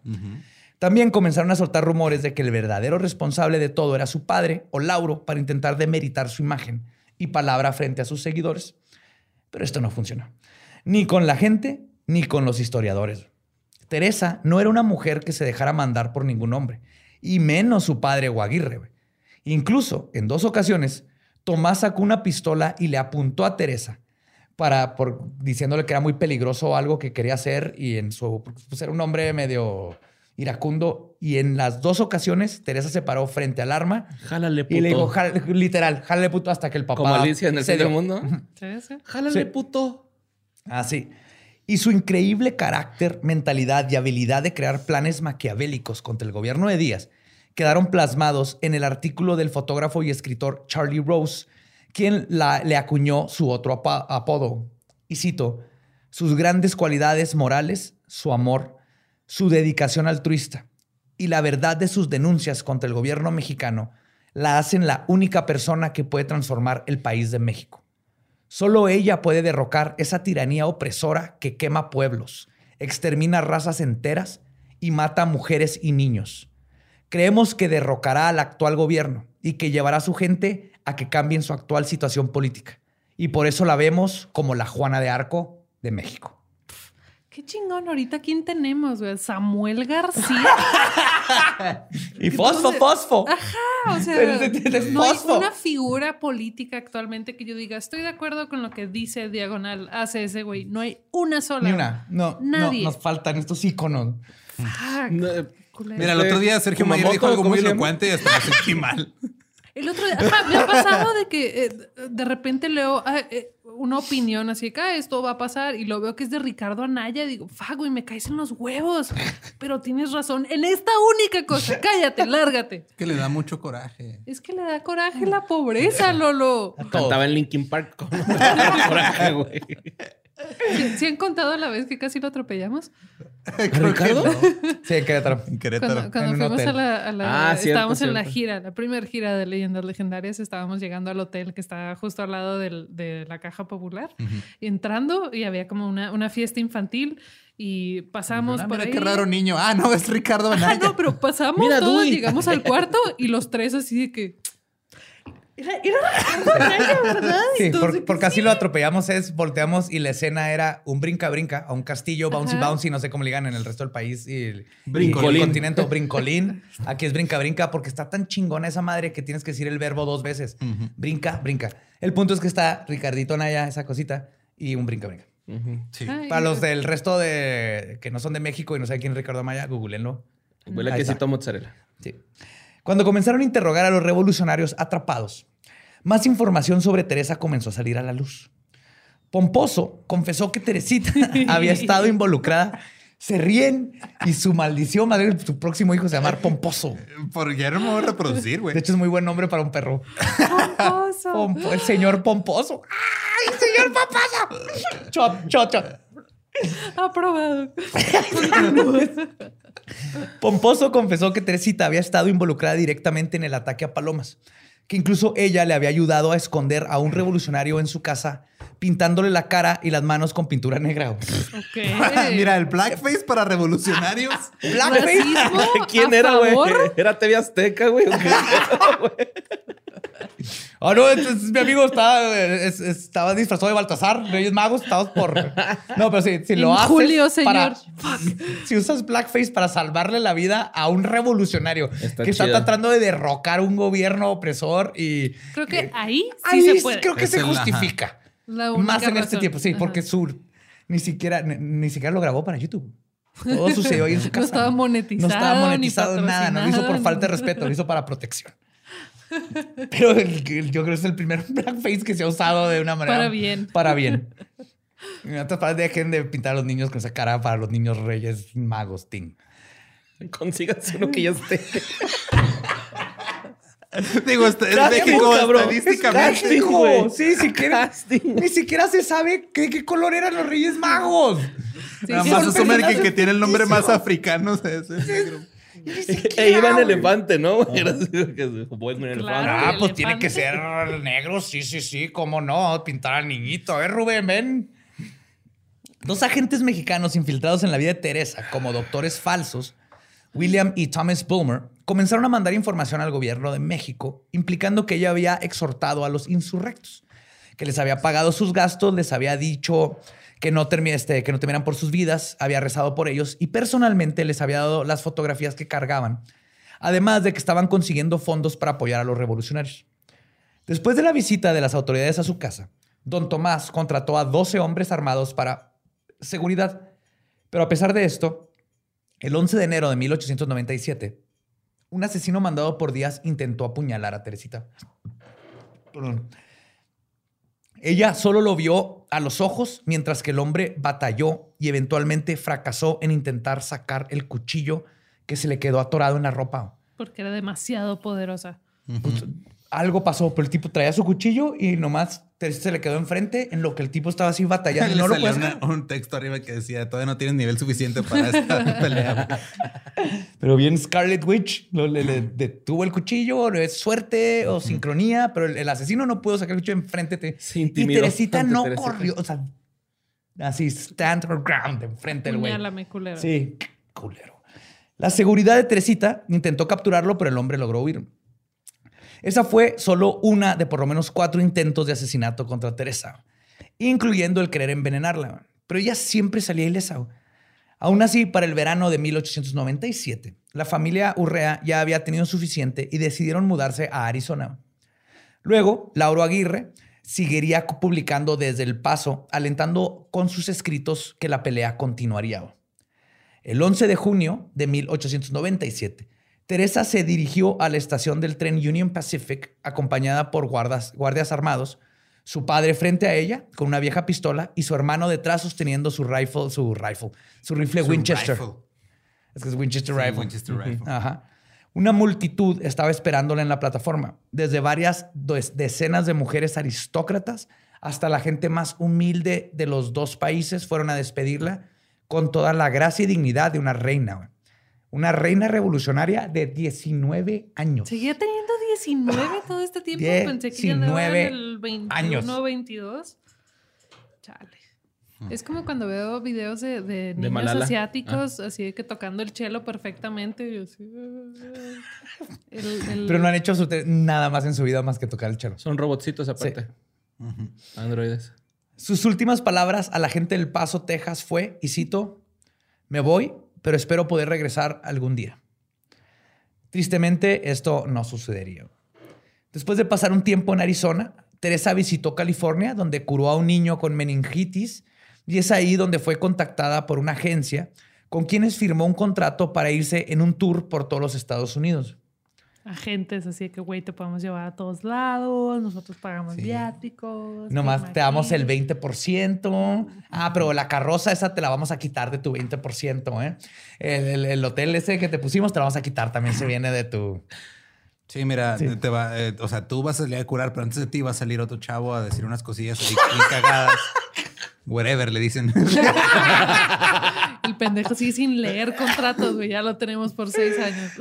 También comenzaron a soltar rumores de que el verdadero responsable de todo era su padre o Lauro para intentar demeritar su imagen y palabra frente a sus seguidores. Pero esto no funcionó. Ni con la gente, ni con los historiadores. Teresa no era una mujer que se dejara mandar por ningún hombre, y menos su padre o Aguirre. Incluso, en dos ocasiones, Tomás sacó una pistola y le apuntó a Teresa para, por, diciéndole que era muy peligroso algo que quería hacer y en su, pues era un hombre medio iracundo y en las dos ocasiones Teresa se paró frente al arma Jálale, puto. y le dijo, "Jálale", literal, jálale puto hasta que el papá Como Alicia en el se fin del dio. mundo. Jálale, Sí. puto. Así. Y su increíble carácter, mentalidad y habilidad de crear planes maquiavélicos contra el gobierno de Díaz quedaron plasmados en el artículo del fotógrafo y escritor Charlie Rose, quien la- le acuñó su otro apodo. Y cito, sus grandes cualidades morales, su amor, su dedicación altruista y la verdad de sus denuncias contra el gobierno mexicano la hacen la única persona que puede transformar el país de México. Solo ella puede derrocar esa tiranía opresora que quema pueblos, extermina razas enteras y mata mujeres y niños. Creemos que derrocará al actual gobierno y que llevará a su gente a que cambien su actual situación política. Y por eso la vemos como la Juana de Arco de México. Qué chingón. Ahorita, ¿quién tenemos, güey? Samuel García. Y fosfo, fosfo. Ajá, o sea, no hay una figura política actualmente que yo diga, estoy de acuerdo con lo que dice Diagonal, hace ese güey. No hay una sola. Ni una. No, no, Nadie. nos faltan estos íconos. Fuck, No, culero. Mira, el otro día Sergio Mayer dijo algo ¿cómo muy elocuente y hasta me sentí mal. El otro día, ajá, me ha pasado de que eh, de repente leo ah, eh, una opinión así que "Ah, esto va a pasar y lo veo que es de Ricardo Anaya y digo, fuck, güey, me caes en los huevos. Pero tienes razón en esta única cosa. Cállate, lárgate. Que le da mucho coraje. Es que le da coraje la pobreza, Lolo. Cantaba en Linkin Park con coraje, güey. ¿Sí, sí han contado la vez que casi lo atropellamos? No. Sí, en Querétaro. En Querétaro. Cuando, cuando en un fuimos hotel. a la, a la- Ah, cierto, estábamos en la gira, la primera gira de Leyendas Legendarias, estábamos llegando al hotel que está justo al lado del- de la caja popular, y entrando y había como una, una fiesta infantil y pasamos Ah, por mira ahí. qué raro niño. Ah, no, es Ricardo Anaya. no, pero pasamos Mira, todos, llegamos al cuarto y los tres así de que... Era, era Ricardo Anaya, ¿verdad? Sí, Entonces, por, por casi lo atropellamos es, volteamos y la escena era un brinca-brinca a un castillo, bouncy Ajá. bouncy, no sé cómo le digan en el resto del país. Y, el- Brincolín. y el continente, brincolín. Aquí es brinca-brinca porque está tan chingona esa madre que tienes que decir el verbo dos veces. Brinca, brinca. El punto es que está Ricardito Naya, esa cosita, y un brinca-brinca. Sí. Para los del resto de que no son de México y no saben quién es Ricardo Maya, googleenlo. Huele está. quesito mozzarella. Sí. Cuando comenzaron a interrogar a los revolucionarios atrapados, más información sobre Teresa comenzó a salir a la luz. Pomposo confesó que Teresita había estado involucrada. Se ríen y su maldición, madre, su próximo hijo se llama Pomposo. Porque ya no me voy a reproducir, De güey. hecho, es muy buen nombre para un perro. Pomposo. Pompo- el señor Pomposo. ¡Ay, señor Pomposo! Chot, chot, chot. Aprobado. Pomposo confesó que Teresita había estado involucrada directamente en el ataque a Palomas, que incluso ella le había ayudado a esconder a un revolucionario en su casa, pintándole la cara y las manos con pintura negra. Ok. Mira, el blackface para revolucionarios. Blackface. ¿Quién era, güey? ¿Era TV Azteca, güey? Ah, no, entonces, mi amigo estaba, es- estaba disfrazado de Baltasar, Reyes Magos, estábamos por. No, pero sí, si lo En haces. julio, para- señor. si usas blackface para salvarle la vida a un revolucionario Está que está chido. tratando de derrocar un gobierno opresor y. Creo que ahí sí Ahí se es- puede. creo que Es se el- justifica. La única Más en este razón. tiempo, sí, Ajá. porque su ni siquiera ni, ni siquiera lo grabó para YouTube. Todo sucedió ahí en su No casa. estaba monetizado, No estaba ni monetizado nada, no lo hizo por falta de respeto, lo hizo para protección. Pero el- el- yo creo que es el primer blackface que se ha usado de una manera Para bien. Para bien. En otras palabras, dejen de pintar a los niños con esa cara para los niños reyes magos, Ting. Consigas uno que ya esté. Digo, este- es México cabrón. estadísticamente. Casting, güey. Sí, siquiera, Casting. ni siquiera se sabe qué, qué color eran los reyes magos. Sí, Nada sí, más asumen que, personajes que tiene el nombre más africano. es el negro. E iba en elefante, ¿no? Era así que con elefante. Claro. Ah, pues tiene que ser negro, sí, sí, sí, cómo no, pintar al niñito, ¿eh, Rubén? Ven. Dos agentes mexicanos infiltrados en la vida de Teresa como doctores falsos, William y Thomas Bulmer, comenzaron a mandar información al gobierno de México, implicando que ella había exhortado a los insurrectos, que les había pagado sus gastos, les había dicho que no, este, que no temieran por sus vidas, había rezado por ellos y personalmente les había dado las fotografías que cargaban, además de que estaban consiguiendo fondos para apoyar a los revolucionarios. Después de la visita de las autoridades a su casa, don Tomás contrató a 12 hombres armados para seguridad. Pero a pesar de esto, el 11 de enero de 1897, un asesino mandado por Díaz intentó apuñalar a Teresita. Perdón. Ella solo lo vio a los ojos mientras que el hombre batalló y eventualmente fracasó en intentar sacar el cuchillo que se le quedó atorado en la ropa. Porque era demasiado poderosa. Pues, algo pasó, pero el tipo traía su cuchillo y nomás Teresita se le quedó enfrente en lo que el tipo estaba así batallando. No lo una- un texto arriba que decía, todavía no tienes nivel suficiente para esta pelea. Pero bien Scarlet Witch lo- le, le detuvo el cuchillo, es suerte o sincronía, pero el, el asesino no pudo sacar el cuchillo enfrente. de- Se y Teresita no Teresita. corrió, o sea, así stand her ground enfrente del güey. Culero. Sí, culero. La seguridad de Teresita intentó capturarlo, pero el hombre logró huir. Esa fue solo una de por lo menos cuatro intentos de asesinato contra Teresa, incluyendo el querer envenenarla. Pero ella siempre salía ilesa. Aún así, para el verano de 1897, la familia Urrea ya había tenido suficiente y decidieron mudarse a Arizona. Luego, Lauro Aguirre seguiría publicando desde El Paso, alentando con sus escritos que la pelea continuaría. El 11 de junio de 1897, Teresa se dirigió a la estación del tren Union Pacific acompañada por guardas- guardias armados, su padre frente a ella con una vieja pistola y su hermano detrás sosteniendo su rifle, su rifle, su rifle Su Winchester. rifle. Es que es Winchester Sí, Rifle. Winchester Rifle. Ajá. Una multitud estaba esperándola en la plataforma, desde varias decenas de mujeres aristócratas hasta la gente más humilde de los dos países fueron a despedirla con toda la gracia y dignidad de una reina. Una reina revolucionaria de 19 años. Seguía teniendo 19 todo este tiempo. Pensé que ya andaba en 19 el 21, años. 22. Chale. Es como cuando veo videos de, de niños Malala. asiáticos, así de que tocando el chelo perfectamente. y así, el- el- Pero no han hecho nada más en su vida más que tocar el cello. Son robotcitos aparte. Androides. Sus últimas palabras a la gente del Paso, Texas fue, y cito, me voy, pero espero poder regresar algún día. Tristemente, esto no sucedería. Después de pasar un tiempo en Arizona, Teresa visitó California, donde curó a un niño con meningitis, y es ahí donde fue contactada por una agencia con quienes firmó un contrato para irse en un tour por todos los Estados Unidos. Agentes, así que, güey, te podemos llevar a todos lados, nosotros pagamos viáticos. Nomás te damos el imagínate. 20%. Ah, pero la carroza esa te la vamos a quitar de tu 20%, ¿eh? El, el- el hotel ese que te pusimos te lo vamos a quitar. También se viene de tu... Sí, mira, Sí. Te va, eh, o sea, tú vas a salir a curar, pero antes de ti va a salir otro chavo a decir unas cosillas ahí bien cagadas. Whatever, le dicen. El pendejo sigue sin leer contratos, güey. Ya lo tenemos por seis años.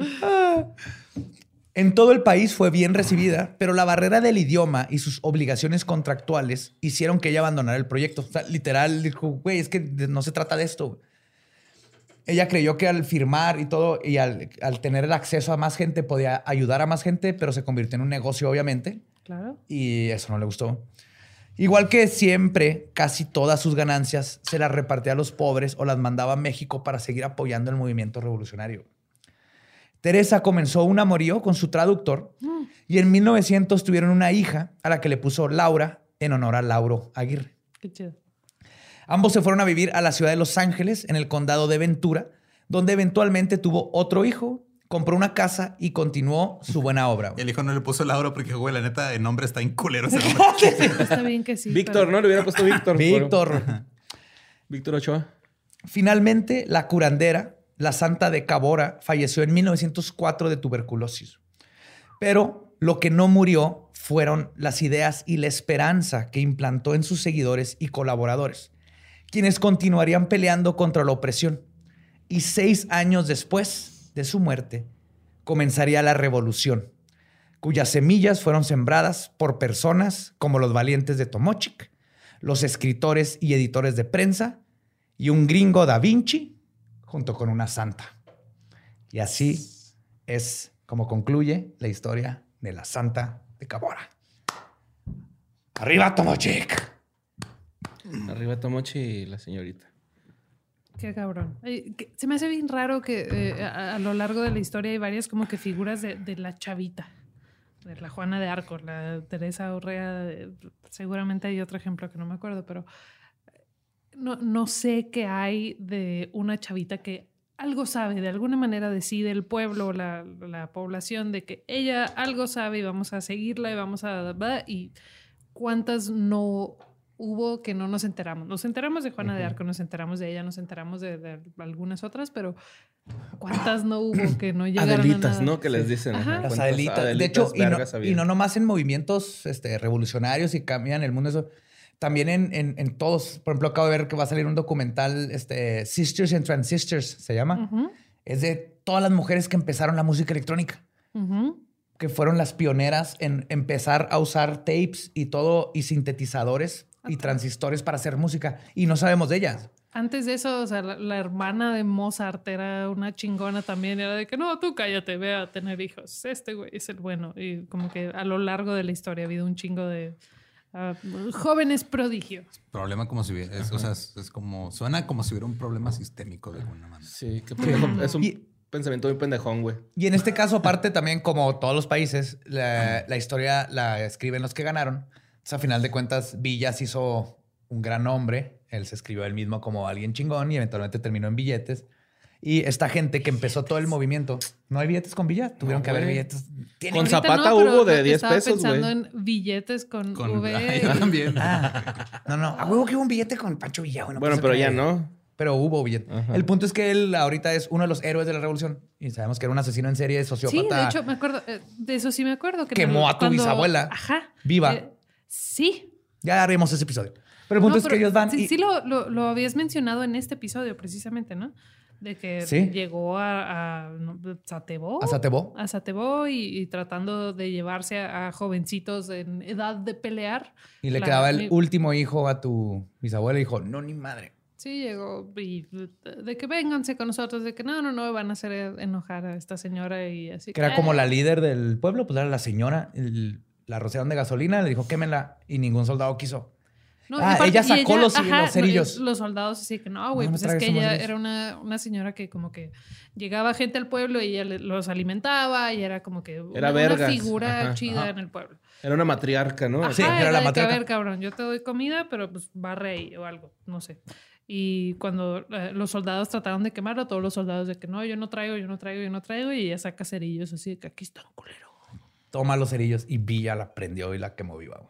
En todo el país fue bien recibida, pero la barrera del idioma y sus obligaciones contractuales hicieron que ella abandonara el proyecto. O sea, literal, dijo, güey, es que no se trata de esto. ella creyó que al firmar y todo y al, al tener el acceso a más gente podía ayudar a más gente, pero se convirtió en un negocio, obviamente, Claro. y eso no le gustó. Igual que siempre, casi todas sus ganancias se las repartía a los pobres o las mandaba a México para seguir apoyando el movimiento revolucionario. Teresa comenzó un amorío con su traductor y en 1900 tuvieron una hija a la que le puso Laura en honor a Lauro Aguirre. Qué chido. Ambos se fueron a vivir a la ciudad de Los Ángeles, en el condado de Ventura, donde eventualmente tuvo otro hijo, compró una casa y continuó su buena obra. Y el hijo no le puso Laura porque, güey, la neta, el nombre está inculero ese nombre. Está bien que sí. Víctor, pero- ¿no? Le hubiera puesto Víctor. pero- Víctor. Víctor Ochoa. Finalmente, la curandera, la santa de Cabora, falleció en 1904 de tuberculosis. Pero lo que no murió fueron las ideas y la esperanza que implantó en sus seguidores y colaboradores, quienes continuarían peleando contra la opresión. Y seis años después de su muerte, comenzaría la revolución, cuyas semillas fueron sembradas por personas como los valientes de Tomochic, los escritores y editores de prensa, y un gringo da Vinci junto con una santa. Y así es como concluye la historia de la santa de Cabora. ¡Arriba, Tomochic! Arriba Tomochi y la señorita. Qué cabrón. Que- se me hace bien raro que eh, a, a lo largo de la historia hay varias como que figuras de, de la chavita. De la Juana de Arco, la Teresa Urrea. eh, Seguramente hay otro ejemplo que no me acuerdo, pero eh, no, no sé qué hay de una chavita que algo sabe, de alguna manera decide el pueblo, la, la población, de que ella algo sabe y vamos a seguirla y vamos a... Y cuántas no hubo que no nos enteramos. Nos enteramos de Juana de Arco, nos enteramos de ella, nos enteramos de, de algunas otras, pero ¿cuántas no hubo que no llegaron Adelitas, a nada? ¿no? Que les dicen. Ajá. Las Adelitas. De hecho, y no, y no nomás en movimientos este, revolucionarios y cambian el mundo, eso. También en, en- en todos. Por ejemplo, acabo de ver que va a salir un documental, este, Sisters and Transistors se llama. Es de todas las mujeres que empezaron la música electrónica. que fueron las pioneras en empezar a usar tapes y todo y sintetizadores y transistores para hacer música y no sabemos de ellas. Antes de eso, o sea, la, la hermana de Mozart era una chingona también. Era de que no, tú cállate, ve a tener hijos. Este güey es el bueno. Y como que a lo largo de la historia ha habido un chingo de ah, jóvenes prodigios. Problema como si hubiera, es, o sea, es, es como, suena como si hubiera un problema sistémico de alguna manera. Sí, qué pendejo. Es un Y- pensamiento muy pendejón, güey. Y en este caso, aparte también como todos los países, la, la historia la escriben los que ganaron. Entonces, a final de cuentas, Villas hizo un gran nombre. Él se escribió él mismo como alguien chingón y eventualmente terminó en billetes. Y esta gente que empezó todo el movimiento, no hay billetes con Villa, tuvieron No, que haber billetes. Con Zapata hubo de lo- 10 estaba pesos, güey. pensando en billetes con, Con V. yo también. Ah, no, no, a huevo que hubo un billete con Pancho Villa. Bueno, puede pero ya no. Pero hubo billete. Ajá. El punto es que él ahorita es uno de los héroes de la revolución y sabemos que era un asesino en serie, sociópata. Sí, de hecho, me acuerdo, eh, de eso sí me acuerdo. Que Quemó me- a tu bisabuela. Ajá. Viva. Eh, sí. Ya haremos ese episodio. Pero el punto No, es que ellos van Sí, y- sí lo, lo- lo habías mencionado en este episodio, precisamente, ¿no? De que Sí. llegó a, a Satebó. a Satebó. a Satebó y, y tratando de llevarse a, a jovencitos en edad de pelear. Y le La- quedaba el mi- último hijo a tu bisabuela y dijo, no, ni madre. Sí, llegó y de que vénganse con nosotros, de que no, no, no, van a hacer enojar a esta señora y así. Que era como "Ah". la líder del pueblo, pues era la señora. el- la rociaron de gasolina, le dijo, quémenla. Y ningún soldado quiso. No, Ah, aparte- ella sacó los- los no, cerillos. Los soldados así que no, güey, No, no pues es que ella era una, una señora que como que llegaba gente al pueblo y ella los alimentaba y era como que Era una, una vergas. figura Ajá, chida ajá. en el pueblo. Era una matriarca, ¿no? Ajá, Sí, era era, la de que, a matriarca. ver, cabrón, yo te doy comida, pero pues barre ahí o algo, no sé. Y cuando eh, los soldados trataron de quemarlo, todos los soldados de que no, yo no traigo, yo no traigo, yo no traigo, y ella saca cerillos así de que aquí está un culero. Toma los cerillos y Villa la prendió y la quemó viva.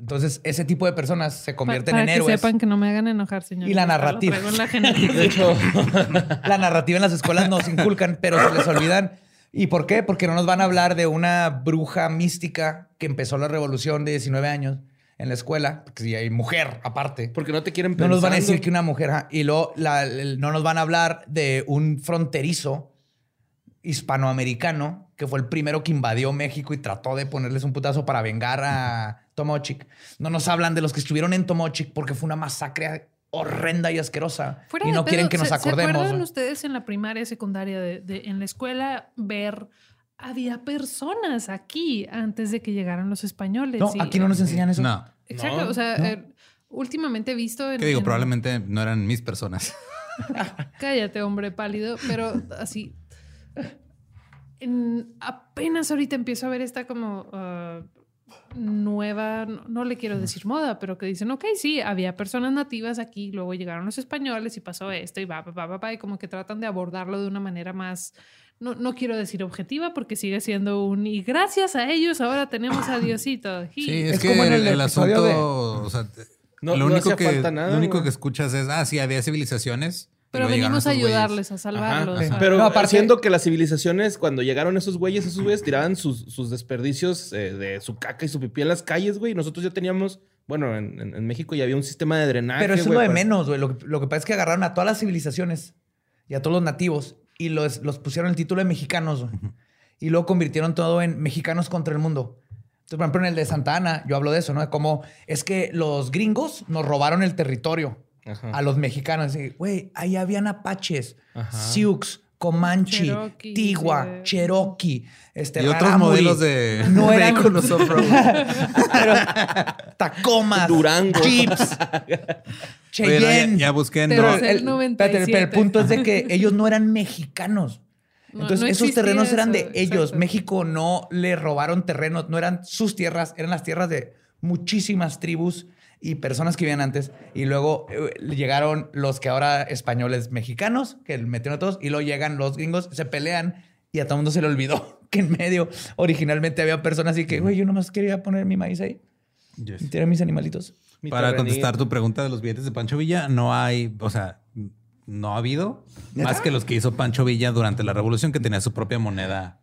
Entonces, ese tipo de personas se convierten para en que héroes. sepan que no me hagan enojar, señor. Y la narrativa. La. De hecho, La narrativa en las escuelas nos inculcan, pero se les olvidan. ¿Y por qué? Porque no nos van a hablar de una bruja mística que empezó la revolución de 19 años en la escuela, porque si hay mujer aparte. porque no te quieren No pensando. nos van a decir que una mujer, y luego la- el- no nos van a hablar de un fronterizo hispanoamericano que fue el primero que invadió México y trató de ponerles un putazo para vengar a Tomochic. No nos hablan de los que estuvieron en Tomochic porque fue una masacre horrenda y asquerosa. Fuera y no quieren que nos ¿se- acordemos. ¿Se acuerdan ustedes en la primaria, secundaria, de, de- en la escuela, ver había personas aquí antes de que llegaran los españoles? No, y- aquí no nos enseñan eso. No. Exacto, No, o sea, no. eh, últimamente he visto... En, ¿Qué digo? en- Probablemente no eran mis personas. Cállate, hombre pálido, pero así... en- apenas ahorita empiezo a ver esta como ah, nueva, no, no le quiero decir moda, pero que dicen, ok, sí, había personas nativas aquí, luego llegaron los españoles y pasó esto y va, va, va, va, y como que tratan de abordarlo de una manera más, no, no quiero decir objetiva porque sigue siendo un, y gracias a ellos ahora tenemos a Diosito. Sí, es, Es que como en el, asunto, de- o sea, te- No- lo único que falta nada, lo único que escuchas es, ah, sí, había civilizaciones. Pero llegaron venimos a esos güeyes. ayudarles, a salvarlos. Ajá. a- Pero No, aparte- siendo que las civilizaciones, cuando llegaron esos güeyes, esos güeyes tiraban sus, sus desperdicios eh, de su caca y su pipí en las calles, güey. Nosotros ya teníamos, bueno, en, en- en México ya había un sistema de drenaje. Pero eso es lo de para- menos, güey. Lo, que- lo que pasa es que agarraron a todas las civilizaciones y a todos los nativos y los, los pusieron el título de mexicanos, güey. Y luego convirtieron todo en mexicanos contra el mundo. Entonces, por ejemplo, en el de Santa Ana, yo hablo de eso, ¿no? De cómo es que los gringos nos robaron el territorio Ajá. a los mexicanos. Y, Güey, ahí habían apaches, Ajá. Sioux, Comanche, Cherokee, Tigua. Cherokee, este, Y otros modelos de No eran- off-road. Pero, Tacomas, Durango. Jeeps, Cheyenne. ya, ya busqué. Pero no, es el espérate, 97. pero el punto es de que ellos no eran mexicanos. No- Entonces, no esos terrenos eran de ellos. exacto. México no le robaron terrenos, no eran sus tierras, eran las tierras de muchísimas tribus y personas que vivían antes. Y luego eh, llegaron los que ahora españoles mexicanos, que metieron a todos, y luego llegan los gringos, se pelean y a todo el mundo se le olvidó que en medio originalmente había personas así que, güey, yo nomás quería poner mi maíz ahí Yes. y tirar mis animalitos. Mi Para contestar tu pregunta de los billetes de Pancho Villa, no hay, o sea, no ha habido más que los que hizo Pancho Villa durante la revolución, que tenía su propia moneda,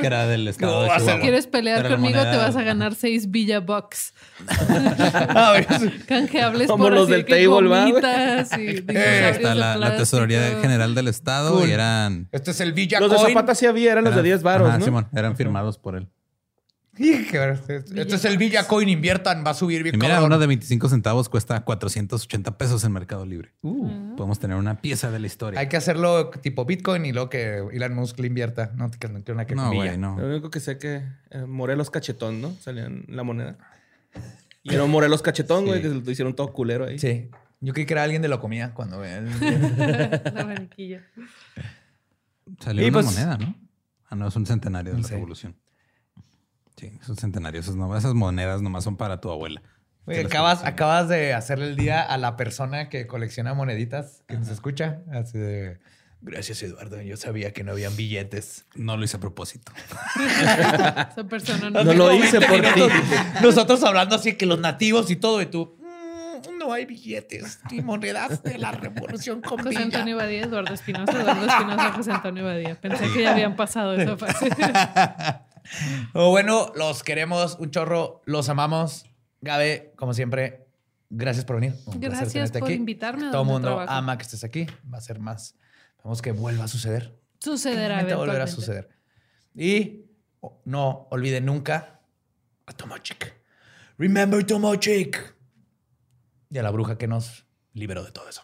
que era del estado de Chihuahua. ¿Quieres pelear Era la conmigo? Te vas a ganar seis Villa Bucks. A ver, Canjeables Como por los del que table, gomitas y está de la, la tesorería general del estado Cool. y eran, este es el Villa Los de. Zapata sí había, eran los de eran- 10 varos, ajá, ¿no? Simón, eran firmados por él. Que, Este es el Villa Coin, inviertan, va a subir bien Y mira, uno de 25 centavos cuesta 480 pesos en Mercado Libre. Podemos tener una pieza de la historia. Hay que hacerlo tipo Bitcoin y luego que Elon Musk le invierta. No, que no quiero una que no, güey, no. Lo único que sé que eh, Morelos Cachetón, ¿no? Salían la moneda. Y era Morelos Cachetón, güey, Sí. que se lo hicieron todo culero ahí. Sí. Yo creí que era alguien de la comida cuando ve el- La maniquilla. Salió Y una pues- moneda, ¿no? Ah, no, es un centenario de la Sí. revolución. Sí, es un centenario. Esas, no- esas monedas nomás son para tu abuela. Acabas, acabas de hacerle el día a la persona que colecciona moneditas que nos escucha. Así de. Gracias, Eduardo. Yo sabía que no habían billetes. No lo hice a propósito. Esa persona no, No lo hice 20 por ti. Nosotros hablando así que los nativos y todo, y tú. "Mm, no hay billetes ni monedas de la revolución con José Villa". Antonio Badía, Eduardo Espinosa, Eduardo Espinosa, José Antonio Badía. Pensé que ya habían pasado esa fase. O bueno, los queremos un chorro, los amamos. Gabe, como siempre, gracias por venir. Un Gracias por aquí. invitarme Todo el mundo trabajo. ama que estés aquí. Va a ser más. Vamos que vuelva a suceder. Sucederá va a volver a eventualmente. suceder. Y oh, no olviden nunca a Tomochic. Remember Tomochic. Y a la bruja que nos liberó de todo eso.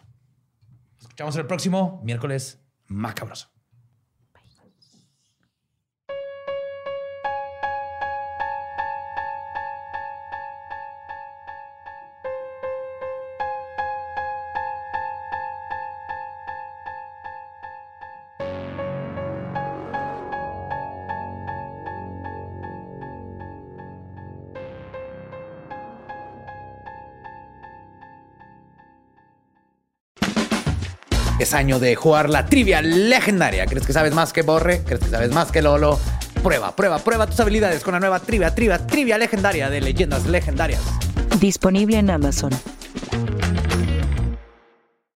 Nos escuchamos el próximo miércoles macabroso. Año de jugar la trivia legendaria. ¿Crees que sabes más que Borre? ¿Crees que sabes más que Lolo? Prueba, prueba, prueba tus habilidades con la nueva trivia, trivia, trivia legendaria de leyendas legendarias. Disponible en Amazon.